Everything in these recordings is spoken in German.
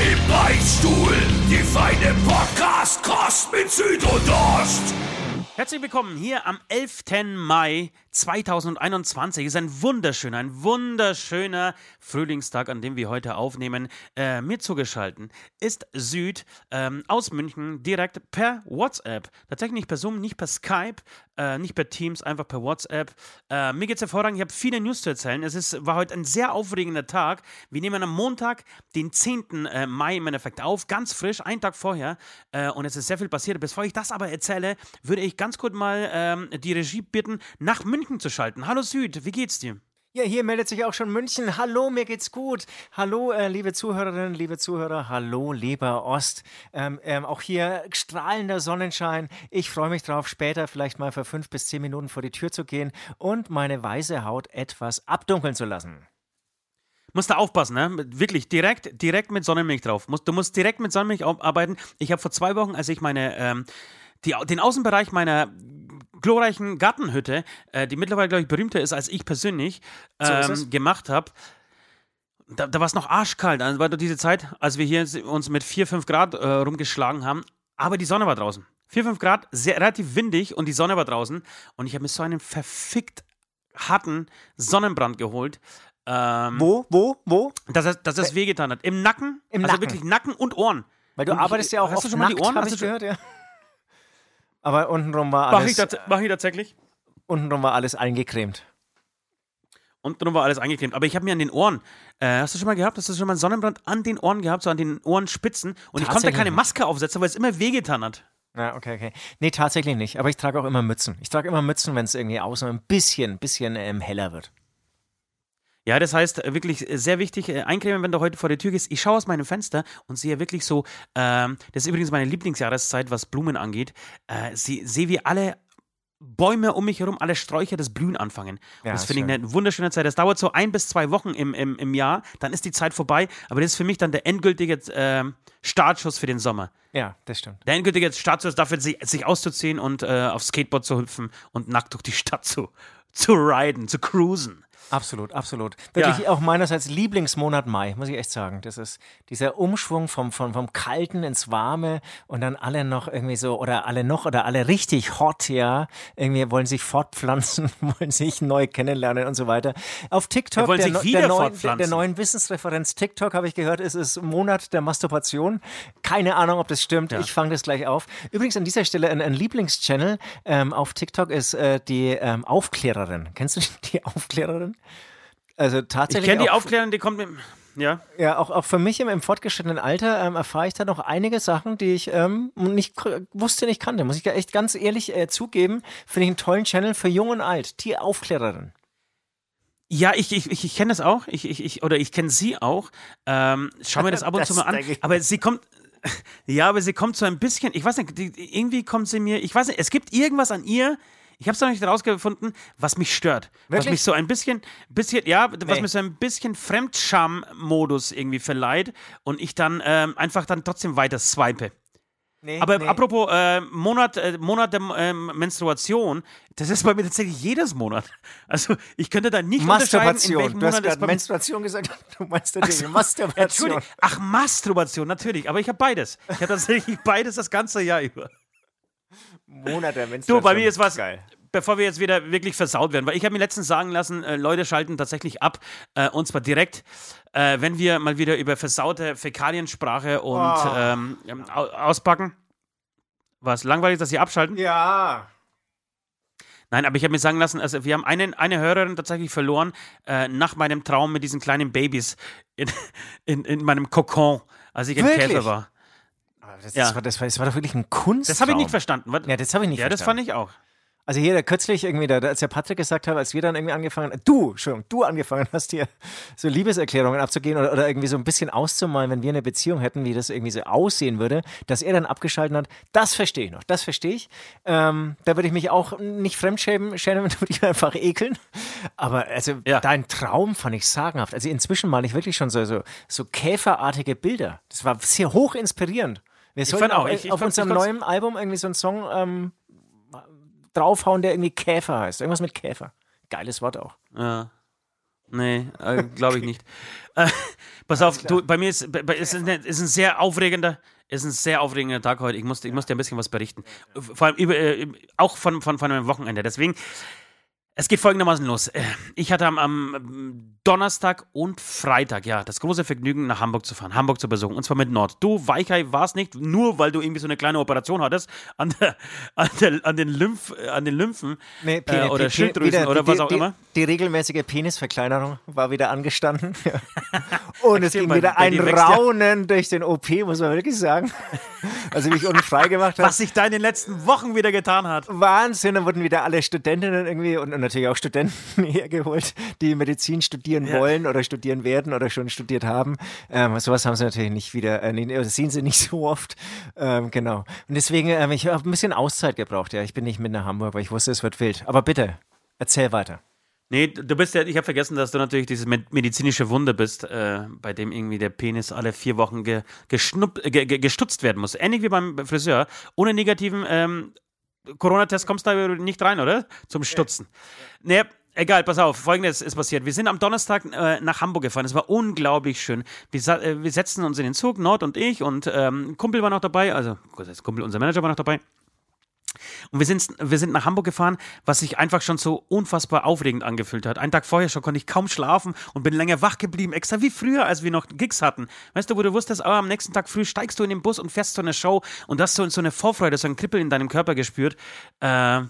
Im Beichtstuhl, die feine Podcast-Kost mit Süd und Ost. Herzlich willkommen hier am 11. Mai 2021. Es ist ein wunderschöner, ein wunderschöner Frühlingstag, an dem wir heute aufnehmen. Äh, mir zugeschalten ist Süd ähm, aus München direkt per WhatsApp. Tatsächlich nicht per Zoom, nicht per Skype, äh, nicht per Teams, einfach per WhatsApp. Äh, mir geht's hervorragend. Ich habe viele News zu erzählen. Es ist, war heute ein sehr aufregender Tag. Wir nehmen am Montag, den 10. Äh, Mai im Endeffekt auf, ganz frisch, einen Tag vorher. Äh, und es ist sehr viel passiert. Bevor ich das aber erzähle, würde ich ganz kurz mal ähm, die Regie bitten, nach München zu schalten. Hallo Süd, wie geht's dir? Ja, hier meldet sich auch schon München. Hallo, mir geht's gut. Hallo, äh, liebe Zuhörerinnen, liebe Zuhörer. Hallo, lieber Ost. Ähm, ähm, auch hier strahlender Sonnenschein. Ich freue mich drauf, später vielleicht mal für fünf bis zehn Minuten vor die Tür zu gehen und meine weiße Haut etwas abdunkeln zu lassen. Musst du aufpassen, ne? Wirklich, direkt, direkt mit Sonnenmilch drauf. Du musst direkt mit Sonnenmilch arbeiten. Ich habe vor zwei Wochen, als ich meine, ähm, die, den Außenbereich meiner glorreichen Gartenhütte, äh, die mittlerweile, glaube ich, berühmter ist als ich persönlich, ähm, so gemacht habe. Da, da war es noch arschkalt. Also war doch diese Zeit, als wir hier uns mit 4, 5 Grad äh, rumgeschlagen haben. Aber die Sonne war draußen. 4, 5 Grad, sehr, relativ windig und die Sonne war draußen. Und ich habe mir so einen verfickt harten Sonnenbrand geholt. Ähm, wo, wo, wo? Dass es, dass es wehgetan hat. Im Nacken. Im also Nacken. wirklich Nacken und Ohren. Weil du und arbeitest ich, ja auch hast auf du schon mal die Ohren? Hast ich du gehört, ja. Aber untenrum war Mach alles, ich, tats mach ich tatsächlich. untenrum war alles eingecremt. Und drum war alles eingecremt. Aber ich habe mir an den Ohren, äh, hast du schon mal gehabt, hast du schon mal einen Sonnenbrand an den Ohren gehabt, so an den Ohrenspitzen? Und ich konnte keine. Maske aufsetzen, weil es immer wehgetan hat. Ja, okay, okay. Nee, tatsächlich nicht. Aber ich trage auch immer Mützen. Ich trage immer Mützen, wenn es irgendwie außen ein bisschen, bisschen ähm, heller wird. Ja, das heißt äh, wirklich äh, sehr wichtig, äh, eincremen, wenn du heute vor der Tür gehst. Ich schaue aus meinem Fenster und sehe wirklich so, ähm, das ist übrigens meine Lieblingsjahreszeit, was Blumen angeht, äh, sie, sehe wie alle Bäume um mich herum, alle Sträucher das Blühen anfangen. Ja, das finde ich eine wunderschöne Zeit. Das dauert so ein bis zwei Wochen im, im, im Jahr, dann ist die Zeit vorbei, aber das ist für mich dann der endgültige ähm, Startschuss für den Sommer. Ja, das stimmt. Der endgültige Startschuss dafür, sich, sich auszuziehen und äh, aufs Skateboard zu hüpfen und nackt durch die Stadt zu, zu riden, zu cruisen. Absolut, absolut. Wirklich Ja. auch meinerseits Lieblingsmonat Mai, muss ich echt sagen. Das ist dieser Umschwung vom, vom, vom Kalten ins Warme und dann alle noch irgendwie so, oder alle noch, oder alle richtig hot, ja. Irgendwie wollen sich fortpflanzen, wollen sich neu kennenlernen und so weiter. Auf TikTok, der, der, neuen, der, fortpflanzen. der neuen Wissensreferenz TikTok, habe ich gehört, ist es Monat der Masturbation. Keine Ahnung, ob das stimmt. Ja. Ich fange das gleich auf. Übrigens an dieser Stelle ein, ein Lieblingschannel ähm, auf TikTok ist äh, die ähm, Aufklärerin. Kennst du die Aufklärerin? Also Ich tatsächlich. kenne die Aufklärung, die kommt mit. Ja. Ja, auch, auch für mich im, im fortgeschrittenen Alter ähm, erfahre ich da noch einige Sachen, die ich ähm, nicht wusste, nicht kannte. Muss ich echt ganz ehrlich äh, zugeben. Finde ich einen tollen Channel für Jung und Alt. Die Aufklärerin. Ja, ich, ich, ich, ich kenne das auch. Ich, ich, ich, oder ich kenne sie auch. Ähm, schau mir das ab und Das zu mal an. ich. Aber sie kommt. Ja, aber sie kommt so ein bisschen. Ich weiß nicht, die, irgendwie kommt sie mir. Ich weiß nicht, es gibt irgendwas an ihr. Ich habe es noch nicht herausgefunden, was mich stört. Was Wirklich? mich so ein bisschen, bisschen, ja, was Nee. mir so ein bisschen Fremdscham-Modus irgendwie verleiht und ich dann ähm, einfach dann trotzdem weiter swipe. Nee, Aber nee. apropos äh, Monat, äh, Monat der ähm, Menstruation, das ist bei mir tatsächlich jedes Monat. Also ich könnte da nicht unterscheiden, in Masturbation. welchem Du hast Monat gerade Menstruation gesagt. Du meinst natürlich Masturbation. Entschuldigung. Ach, Masturbation, natürlich. Aber ich habe beides. Ich habe tatsächlich beides das ganze Jahr über. Monat der Du, Menstruation. bei mir ist was, Geil. bevor wir jetzt wieder wirklich versaut werden, weil ich habe mir letztens sagen lassen, äh, Leute schalten tatsächlich ab, äh, und zwar direkt, äh, wenn wir mal wieder über versaute Fäkaliensprache und Oh. ähm, au- auspacken. Was, langweilig, dass sie abschalten? Ja. Nein, aber ich habe mir sagen lassen, also wir haben einen, eine Hörerin tatsächlich verloren äh, nach meinem Traum mit diesen kleinen Babys in, in, in meinem Kokon, als ich ein Wirklich? Käfer war. Das, Ja. das, war, das, war, das war doch wirklich ein Kunst. Das habe ich nicht verstanden. Was? Ja, das habe ich nicht ja, das verstanden. fand ich auch. Also hier kürzlich irgendwie, da, als der Patrick gesagt hat, als wir dann irgendwie angefangen, du, Entschuldigung, du angefangen hast hier so Liebeserklärungen abzugehen oder, oder irgendwie so ein bisschen auszumalen, wenn wir eine Beziehung hätten, wie das irgendwie so aussehen würde, dass er dann abgeschalten hat, das verstehe ich noch, das verstehe ich. Ähm, da würde ich mich auch nicht fremdschämen, schämen, würde ich einfach ekeln. Aber also ja. dein Traum fand ich sagenhaft. Also inzwischen male ich wirklich schon so, so, so käferartige Bilder. Das war sehr hoch inspirierend. Wir sollten auch, ich, ich auf unserem neuen Album irgendwie so einen Song ähm, draufhauen, der irgendwie Käfer heißt. Irgendwas mit Käfer. Geiles Wort auch. Ja. Nee, äh, glaube ich nicht. äh, pass auf, du, bei mir ist, bei, ist, ein, ist ein sehr aufregender, ist ein sehr aufregender Tag heute. Ich muss, ich muss dir ein bisschen was berichten. Vor allem über, äh, auch von, von, von einem Wochenende. Deswegen, es geht folgendermaßen los. Äh, ich hatte am, am, Donnerstag und Freitag, ja, das große Vergnügen, nach Hamburg zu fahren, Hamburg zu besuchen. Und zwar mit Nord. Du, Weichei, warst nicht, nur weil du irgendwie so eine kleine Operation hattest an, der, an, der, an den, Lymph, an den Lymphen nee, äh, oder Schilddrüsen wieder, oder was auch die, immer. Die regelmäßige Penisverkleinerung war wieder angestanden. und es ging mal, wieder ein Raunen ja. durch den OP, muss man wirklich sagen. Also mich unfrei gemacht hat. Was sich da in den letzten Wochen wieder getan hat. Wahnsinn, da wurden wieder alle Studentinnen irgendwie und natürlich auch Studenten hergeholt, die Medizin studieren ja. wollen oder studieren werden oder schon studiert haben. Ähm, sowas haben sie natürlich nicht wieder, äh, nee, sehen sie nicht so oft. Ähm, genau. Und deswegen, ähm, ich habe ein bisschen Auszeit gebraucht, ja. Ich bin nicht mit nach Hamburg, weil ich wusste, es wird wild. Aber bitte, erzähl weiter. Nee, du bist ja, ich habe vergessen, dass du natürlich dieses medizinische Wunder bist, äh, bei dem irgendwie der Penis alle vier Wochen ge, geschnupp, ge, ge, gestutzt werden muss. Ähnlich wie beim Friseur. Ohne negativen ähm, Corona-Test kommst du da nicht rein, oder? Zum Stutzen. Nee, egal, pass auf, folgendes ist passiert. Wir sind am Donnerstag äh, nach Hamburg gefahren. Es war unglaublich schön. Wir, äh, wir setzten uns in den Zug, Nord und ich, und ähm, Kumpel war noch dabei, also Kumpel, unser Manager war noch dabei. Und wir sind, wir sind nach Hamburg gefahren, was sich einfach schon so unfassbar aufregend angefühlt hat. Einen Tag vorher schon konnte ich kaum schlafen und bin länger wach geblieben, extra wie früher, als wir noch Gigs hatten. Weißt du, wo du wusstest, oh, am nächsten Tag früh steigst du in den Bus und fährst zu einer Show und hast so, so eine Vorfreude, so ein Kribbel in deinem Körper gespürt. Äh,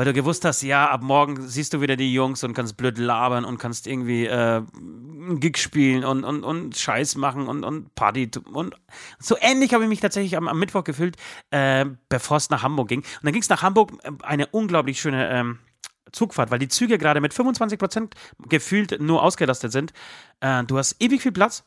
weil du gewusst hast, ja, ab morgen siehst du wieder die Jungs und kannst blöd labern und kannst irgendwie äh, einen Gig spielen und, und, und Scheiß machen und, und Party. Und so ähnlich habe ich mich tatsächlich am, am Mittwoch gefühlt, äh, bevor es nach Hamburg ging. Und dann ging es nach Hamburg, äh, eine unglaublich schöne ähm, Zugfahrt, weil die Züge gerade mit 25 Prozent gefühlt nur ausgelastet sind. Äh, du hast ewig viel Platz.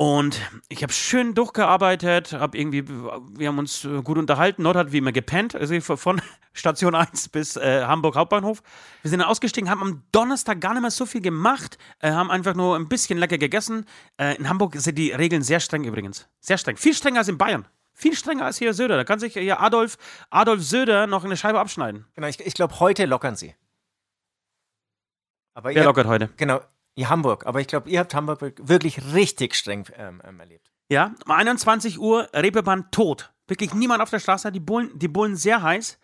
Und ich habe schön durchgearbeitet, habe irgendwie, wir haben uns äh, gut unterhalten. Nord hat wie immer gepennt, also von Station 1 bis äh, Hamburg Hauptbahnhof. Wir sind dann ausgestiegen, haben am Donnerstag gar nicht mehr so viel gemacht, äh, haben einfach nur ein bisschen lecker gegessen. Äh, in Hamburg sind die Regeln sehr streng übrigens. Sehr streng. Viel strenger als in Bayern. Viel strenger als hier Söder. Da kann sich hier Adolf, Adolf Söder noch eine Scheibe abschneiden. Genau, ich, ich glaube, heute lockern sie. Aber Wer lockert heute? Genau, ja, Hamburg. Aber ich glaube, ihr habt Hamburg wirklich richtig streng ähm, ähm, erlebt. Ja, um 21 Uhr, Reeperbahn tot. Wirklich niemand auf der Straße, die Bullen, die Bullen sehr heiß.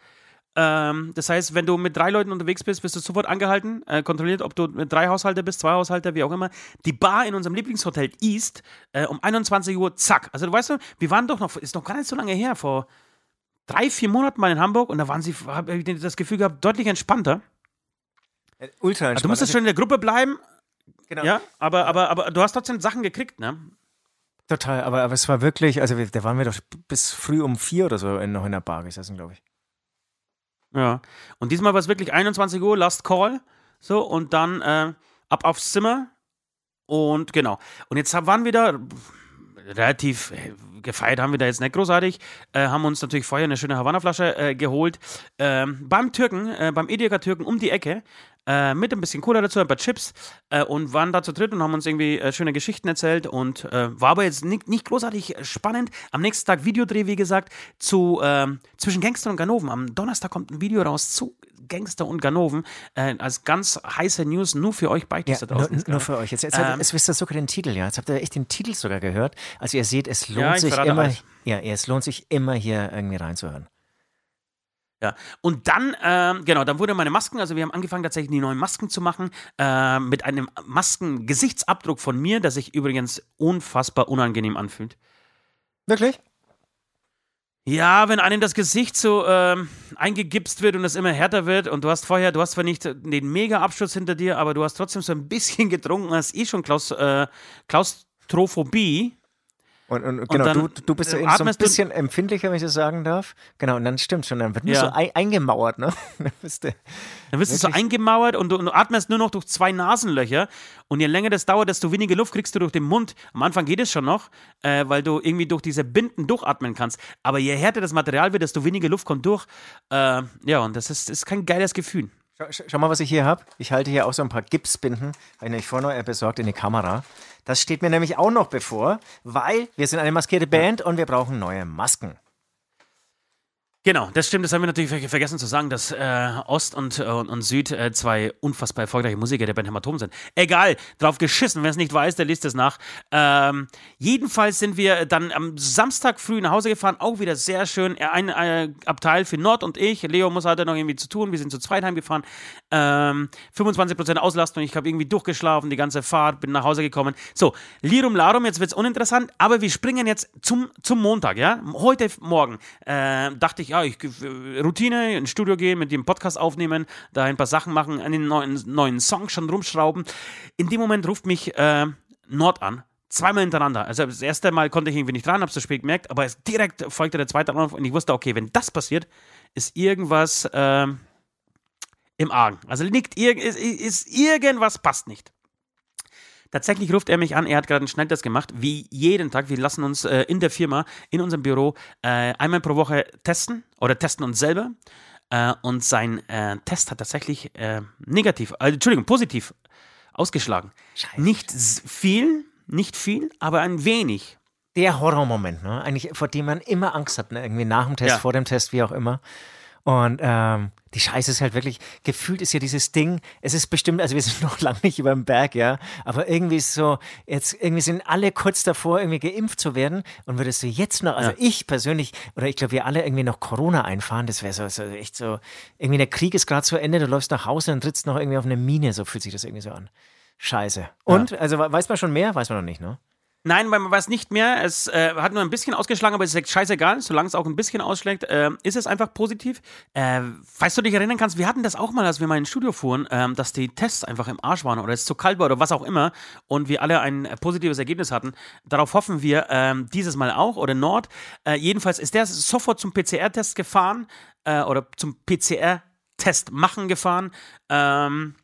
Ähm, das heißt, wenn du mit drei Leuten unterwegs bist, wirst du sofort angehalten, äh, kontrolliert, ob du mit drei Haushalter bist, zwei Haushalter, wie auch immer. Die Bar in unserem Lieblingshotel East äh, um 21 Uhr, zack. Also du weißt, wir waren doch noch, ist noch gar nicht so lange her, vor drei, vier Monaten mal in Hamburg und da waren sie, habe ich das Gefühl gehabt, deutlich entspannter. Äh, ultra entspannt. Also du musstest schon in der Gruppe bleiben, Genau. Ja, aber, aber, aber du hast trotzdem Sachen gekriegt, ne? Total, aber, aber es war wirklich, also da waren wir doch bis früh um vier oder so in, noch in der Bar gesessen, glaube ich. Ja, und diesmal war es wirklich 21 Uhr, Last Call, so, und dann äh, ab aufs Zimmer und genau. Und jetzt waren wir da relativ äh, gefeiert haben wir da jetzt nicht großartig, äh, haben uns natürlich vorher eine schöne Havanna-Flasche äh, geholt. Ähm, beim Türken, äh, beim Edeka Türken um die Ecke, äh, mit ein bisschen Cola dazu, ein paar Chips äh, und waren da zu dritt und haben uns irgendwie äh, schöne Geschichten erzählt und äh, war aber jetzt nicht, nicht großartig spannend. Am nächsten Tag Videodreh, wie gesagt, zu ähm, zwischen Gangster und Ganoven. Am Donnerstag kommt ein Video raus zu Gangster und Ganoven äh, als ganz heiße News nur für euch beide ja, draußen. Nur, nur, für euch. Jetzt, jetzt, ähm, jetzt wisst ihr sogar den Titel, ja. Jetzt habt ihr echt den Titel sogar gehört. Also ihr seht, es lohnt ja, sich immer, ja, es lohnt sich immer hier irgendwie reinzuhören. Ja, und dann, ähm, genau, dann wurde meine Masken, also wir haben angefangen tatsächlich die neuen Masken zu machen, äh, mit einem Masken-Gesichtsabdruck von mir, der sich übrigens unfassbar unangenehm anfühlt. Wirklich? Ja, wenn einem das Gesicht so ähm, eingegipst wird und es immer härter wird und du hast vorher, du hast zwar nicht den Mega-Absturz hinter dir, aber du hast trotzdem so ein bisschen getrunken, hast eh schon Klaus, äh, Klaustrophobie Und, und genau, dann, du, du bist ja äh, eben so ein bisschen empfindlicher, wenn ich das sagen darf. Genau, und dann stimmt schon, dann wird nur Ja. so ein, eingemauert, ne? Dann bist du, Dann wirst du so eingemauert und du, und du atmest nur noch durch zwei Nasenlöcher. Und je länger das dauert, desto weniger Luft kriegst du durch den Mund. Am Anfang geht es schon noch, äh, weil du irgendwie durch diese Binden durchatmen kannst. Aber je härter das Material wird, desto weniger Luft kommt durch. Äh, ja, und das ist, ist kein geiles Gefühl. Schau, schau- mal, was ich hier habe. Ich halte hier auch so ein paar Gipsbinden, habe ich vorhin noch äh, besorgt in die Kamera. Das steht mir nämlich auch noch bevor, weil wir sind eine maskierte Band und wir brauchen neue Masken. Genau, das stimmt. Das haben wir natürlich ver vergessen zu sagen, dass äh, Ost und, äh, und, Süd äh, zwei unfassbar erfolgreiche Musiker der Band Hämatom sind. Egal, drauf geschissen. Wer es nicht weiß, der liest es nach. Ähm, jedenfalls sind wir dann am Samstag früh nach Hause gefahren. Auch wieder sehr schön. Er- Ein äh, Abteil für Nord und ich. Leo muss hatte noch irgendwie zu tun. Wir sind zu zweit heimgefahren. Ähm, 25% Auslastung. Ich habe irgendwie durchgeschlafen, die ganze Fahrt, bin nach Hause gekommen. So, Lirum Larum, jetzt wird es uninteressant, aber wir springen jetzt zum, zum Montag, ja? Heute Morgen äh, dachte ich, ja, ich äh, Routine, ins Studio gehen, mit dem Podcast aufnehmen, da ein paar Sachen machen, an den neuen, neuen Song schon rumschrauben. In dem Moment ruft mich äh, Nord an. Zweimal hintereinander. Also das erste Mal konnte ich irgendwie nicht dran, hab's zu spät gemerkt, aber es direkt folgte der zweite Anruf und ich wusste, okay, wenn das passiert, ist irgendwas ähm, im Argen. Also liegt irg ist, ist irgendwas passt nicht. Tatsächlich ruft er mich an, er hat gerade einen Schnelltest gemacht, wie jeden Tag. Wir lassen uns äh, in der Firma, in unserem Büro, äh, einmal pro Woche testen oder testen uns selber. Äh, und sein äh, Test hat tatsächlich äh, negativ, äh, Entschuldigung, positiv ausgeschlagen. Scheiße. Nicht viel, nicht viel, aber ein wenig. Der Horrormoment, ne? Eigentlich, vor dem man immer Angst hat, ne? Irgendwie nach dem Test, Ja. vor dem Test, wie auch immer. Und ähm, die Scheiße ist halt wirklich, gefühlt ist ja dieses Ding, es ist bestimmt, also wir sind noch lange nicht über dem Berg, ja, aber irgendwie ist so, jetzt irgendwie sind alle kurz davor, irgendwie geimpft zu werden und würdest du jetzt noch, also Ja. ich persönlich, oder ich glaube, wir alle irgendwie noch Corona einfahren, das wäre so, so echt so, irgendwie der Krieg ist gerade zu Ende, du läufst nach Hause und trittst noch irgendwie auf eine Mine, so fühlt sich das irgendwie so an. Scheiße. Und, also we- weiß man schon mehr? Weiß man noch nicht, ne? Nein, weil man weiß nicht mehr. Es äh, hat nur ein bisschen ausgeschlagen, aber es ist scheißegal. Solange es auch ein bisschen ausschlägt, äh, ist es einfach positiv. Äh, falls du dich erinnern kannst, wir hatten das auch mal, als wir mal ins Studio fuhren, ähm, dass die Tests einfach im Arsch waren oder es zu kalt war oder was auch immer und wir alle ein äh, positives Ergebnis hatten. Darauf hoffen wir ähm, dieses Mal auch oder Nord. Äh, jedenfalls ist der sofort zum PCR-Test gefahren äh, oder zum PCR-Test machen gefahren. Ähm,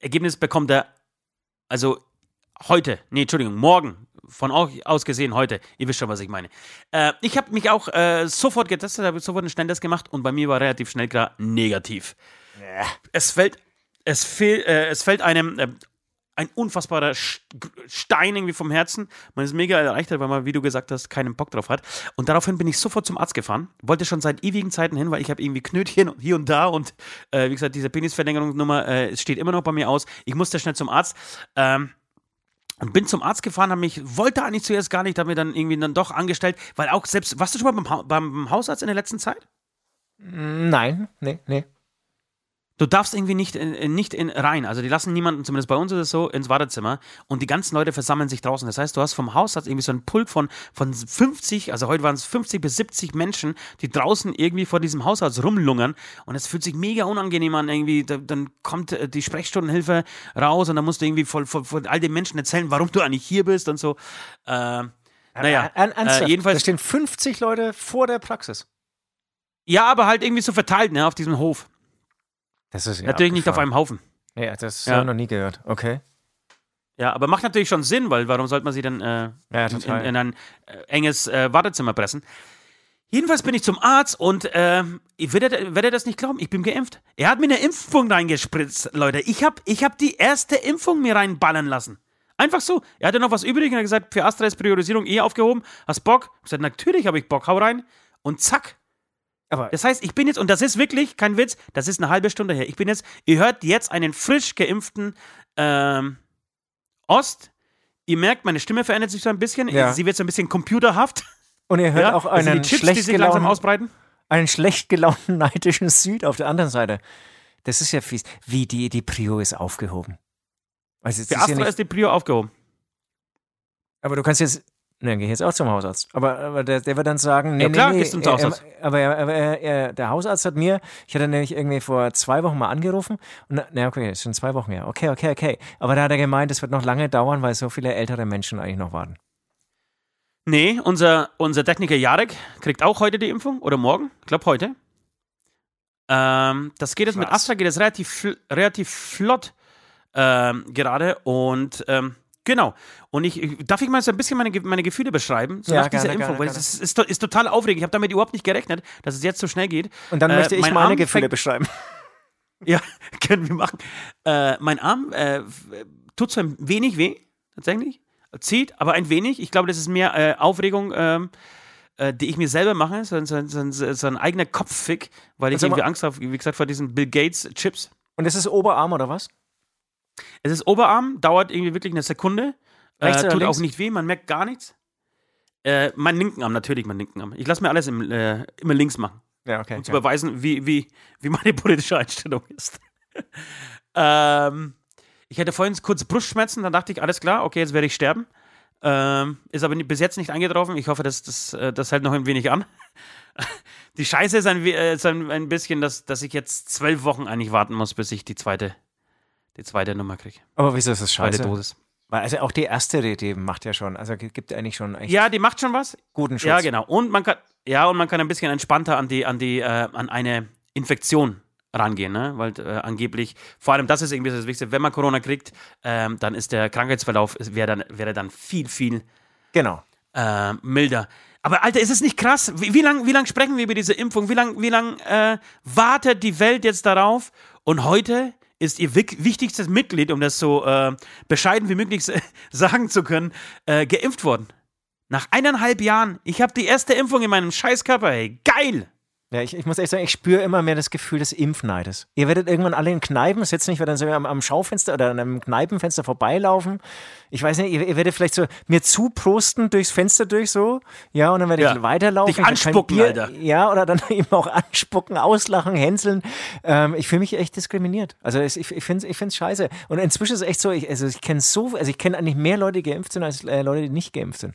Ergebnis bekommt er also heute, nee, Entschuldigung, morgen, von euch aus gesehen heute, ihr wisst schon, was ich meine. Äh, ich habe mich auch äh, sofort getestet, habe sofort einen Schnelltest gemacht und bei mir war relativ schnell klar negativ. Es fällt, es, fehl, äh, es fällt einem äh, ein unfassbarer Stein irgendwie vom Herzen. Man ist mega erleichtert, weil man, wie du gesagt hast, keinen Bock drauf hat. Und daraufhin bin ich sofort zum Arzt gefahren. Wollte schon seit ewigen Zeiten hin, weil ich habe irgendwie Knötchen hier und da und äh, wie gesagt, diese Penisverlängerungsnummer äh, steht immer noch bei mir aus. Ich musste schnell zum Arzt. Ähm, und bin zum Arzt gefahren, habe mich, wollte eigentlich zuerst gar nicht, habe mir dann irgendwie dann doch angestellt, weil auch selbst, warst du schon mal beim, beim Hausarzt in der letzten Zeit? Nein, nee, nee. Du darfst irgendwie nicht, in, nicht in, rein. Also die lassen niemanden, zumindest bei uns ist es so, ins Wartezimmer und die ganzen Leute versammeln sich draußen. Das heißt, du hast vom Hausarzt irgendwie so einen Pulk von, von 50, also heute waren es 50 bis 70 Menschen, die draußen irgendwie vor diesem Hausarzt rumlungern und es fühlt sich mega unangenehm an. Irgendwie, da, dann kommt äh, die Sprechstundenhilfe raus und dann musst du irgendwie vor, vor, vor all den Menschen erzählen, warum du eigentlich hier bist und so. Äh, naja, Ern- ernsthaft? äh, jedenfalls- Da stehen 50 Leute vor der Praxis. ja, aber halt irgendwie so verteilt, ne, auf diesem Hof. Das ist ja Natürlich nicht auf abgefahren. einem Haufen. Ja, das Ja. habe ich noch nie gehört. Okay. Ja, aber macht natürlich schon Sinn, weil warum sollte man sie dann äh, Ja, in, in ein äh, enges äh, Wartezimmer pressen? Jedenfalls bin ich zum Arzt und äh, ich werde, werde das nicht glauben, ich bin geimpft. Er hat mir eine Impfung reingespritzt, Leute. Ich habe ich hab die erste Impfung mir reinballern lassen. Einfach so. Er hatte noch was übrig und hat gesagt, für Astra ist Priorisierung eh aufgehoben. Hast Bock? Ich gesagt, natürlich habe ich Bock, hau rein. Und zack, Aber das heißt, ich bin jetzt, und das ist wirklich kein Witz, das ist eine halbe Stunde her. Ich bin jetzt, ihr hört jetzt einen frisch geimpften ähm, Ost. Ihr merkt, meine Stimme verändert sich so ein bisschen. Ja. Sie wird so ein bisschen computerhaft. und ihr hört Ja? auch sind einen die Chips, die schlecht, sich langsam ausbreiten. einen schlecht gelaunten neidischen Süd auf der anderen Seite. Das ist ja fies. Wie die, die Prio ist aufgehoben. Also Für ist ja Astra nicht, ist die Prio aufgehoben. aber du kannst jetzt. Ne, dann gehe ich jetzt auch zum Hausarzt. Aber, aber der, der wird dann sagen, nee, Ja, klar, nee, nee. gehst du zum Hausarzt. Er, aber, er, aber er, er, der Hausarzt hat mir, ich hatte nämlich irgendwie vor zwei Wochen mal angerufen und na, okay, ist schon zwei Wochen her. Okay, okay, okay. Aber da hat er gemeint, es wird noch lange dauern, weil so viele ältere Menschen eigentlich noch warten. Nee, unser, unser Techniker Jarek kriegt auch heute die Impfung oder morgen. Ich glaube heute. Ähm, das geht jetzt mit Krass. Astra, geht es relativ, relativ flott ähm, gerade und ähm, genau. Und ich, darf ich mal so ein bisschen meine, meine Gefühle beschreiben, so Ja, nach dieser gerne, Impfung, gerne, weil gerne. es ist, ist, ist total aufregend. Ich habe damit überhaupt nicht gerechnet, dass es jetzt so schnell geht. Und dann Äh, möchte ich mein meine Arm Gefühle beschreiben. Ja, können wir machen. Äh, mein Arm äh, f- tut so ein wenig weh, tatsächlich. Zieht, aber ein wenig. Ich glaube, das ist mehr äh, Aufregung, ähm, äh, die ich mir selber mache. So, ein- so, so, so ein eigener Kopffick, weil ich mal- irgendwie Angst habe, wie gesagt, vor diesen Bill Gates Chips. Und das ist Oberarm oder was? Es ist Oberarm, dauert irgendwie wirklich eine Sekunde. Rechts Äh, tut links? auch nicht weh, man merkt gar nichts. Äh, mein linken Arm, natürlich mein linken Arm. Ich lasse mir alles im, äh, immer links machen Ja, okay. um zu beweisen, wie, wie, wie meine politische Einstellung ist. ähm, ich hatte vorhin kurz Brustschmerzen, dann dachte ich, alles klar, okay, jetzt werde ich sterben. Ähm, ist aber bis jetzt nicht eingetroffen. Ich hoffe, das, das, äh, das hält noch ein wenig an. Die Scheiße ist ein, äh, ist ein, ein bisschen, dass, dass ich jetzt zwölf Wochen eigentlich warten muss, bis ich die zweite, die zweite Nummer kriege. Aber wieso ist das Zweite scheiße? Dosis. Weil also auch die erste, die, macht ja schon, also gi- gibt eigentlich schon echt Ja, die macht schon was. guten Schutz. Ja, genau. Und man kann, ja, und man kann ein bisschen entspannter an die, an die, äh, an eine Infektion rangehen, ne? Weil äh, angeblich, vor allem das ist irgendwie das Wichtigste, wenn man Corona kriegt, ähm, dann ist der Krankheitsverlauf wäre dann, wäre dann viel, viel Genau. äh, milder. Aber Alter, ist es nicht krass? Wie, wie lange wie lang sprechen wir über diese Impfung? Wie lange wie lang, äh, wartet die Welt jetzt darauf? Und heute ist ihr wichtigstes Mitglied, um das so äh, bescheiden wie möglich sagen zu können, äh, geimpft worden. Nach eineinhalb Jahren. Ich habe die erste Impfung in meinem Scheißkörper, ey. Geil! Ja, ich, ich muss echt sagen, ich spüre immer mehr das Gefühl des Impfneides. Ihr werdet irgendwann alle in Kneipen sitzen, ich werde dann so am, am Schaufenster oder an einem Kneipenfenster vorbeilaufen. Ich weiß nicht, ihr, ihr werdet vielleicht so mir zuprosten durchs Fenster durch so, ja, und dann werde ich Ja. weiterlaufen. Dich Ich hab kein anspucken, Bier, Alter. Ja, oder dann eben auch anspucken, auslachen, hänseln. Ähm, ich fühle mich echt diskriminiert. Also ich, ich finde es ich find's scheiße. Und inzwischen ist es echt so, ich, also ich kenne so, also ich kenne eigentlich mehr Leute, die geimpft sind, als äh, Leute, die nicht geimpft sind.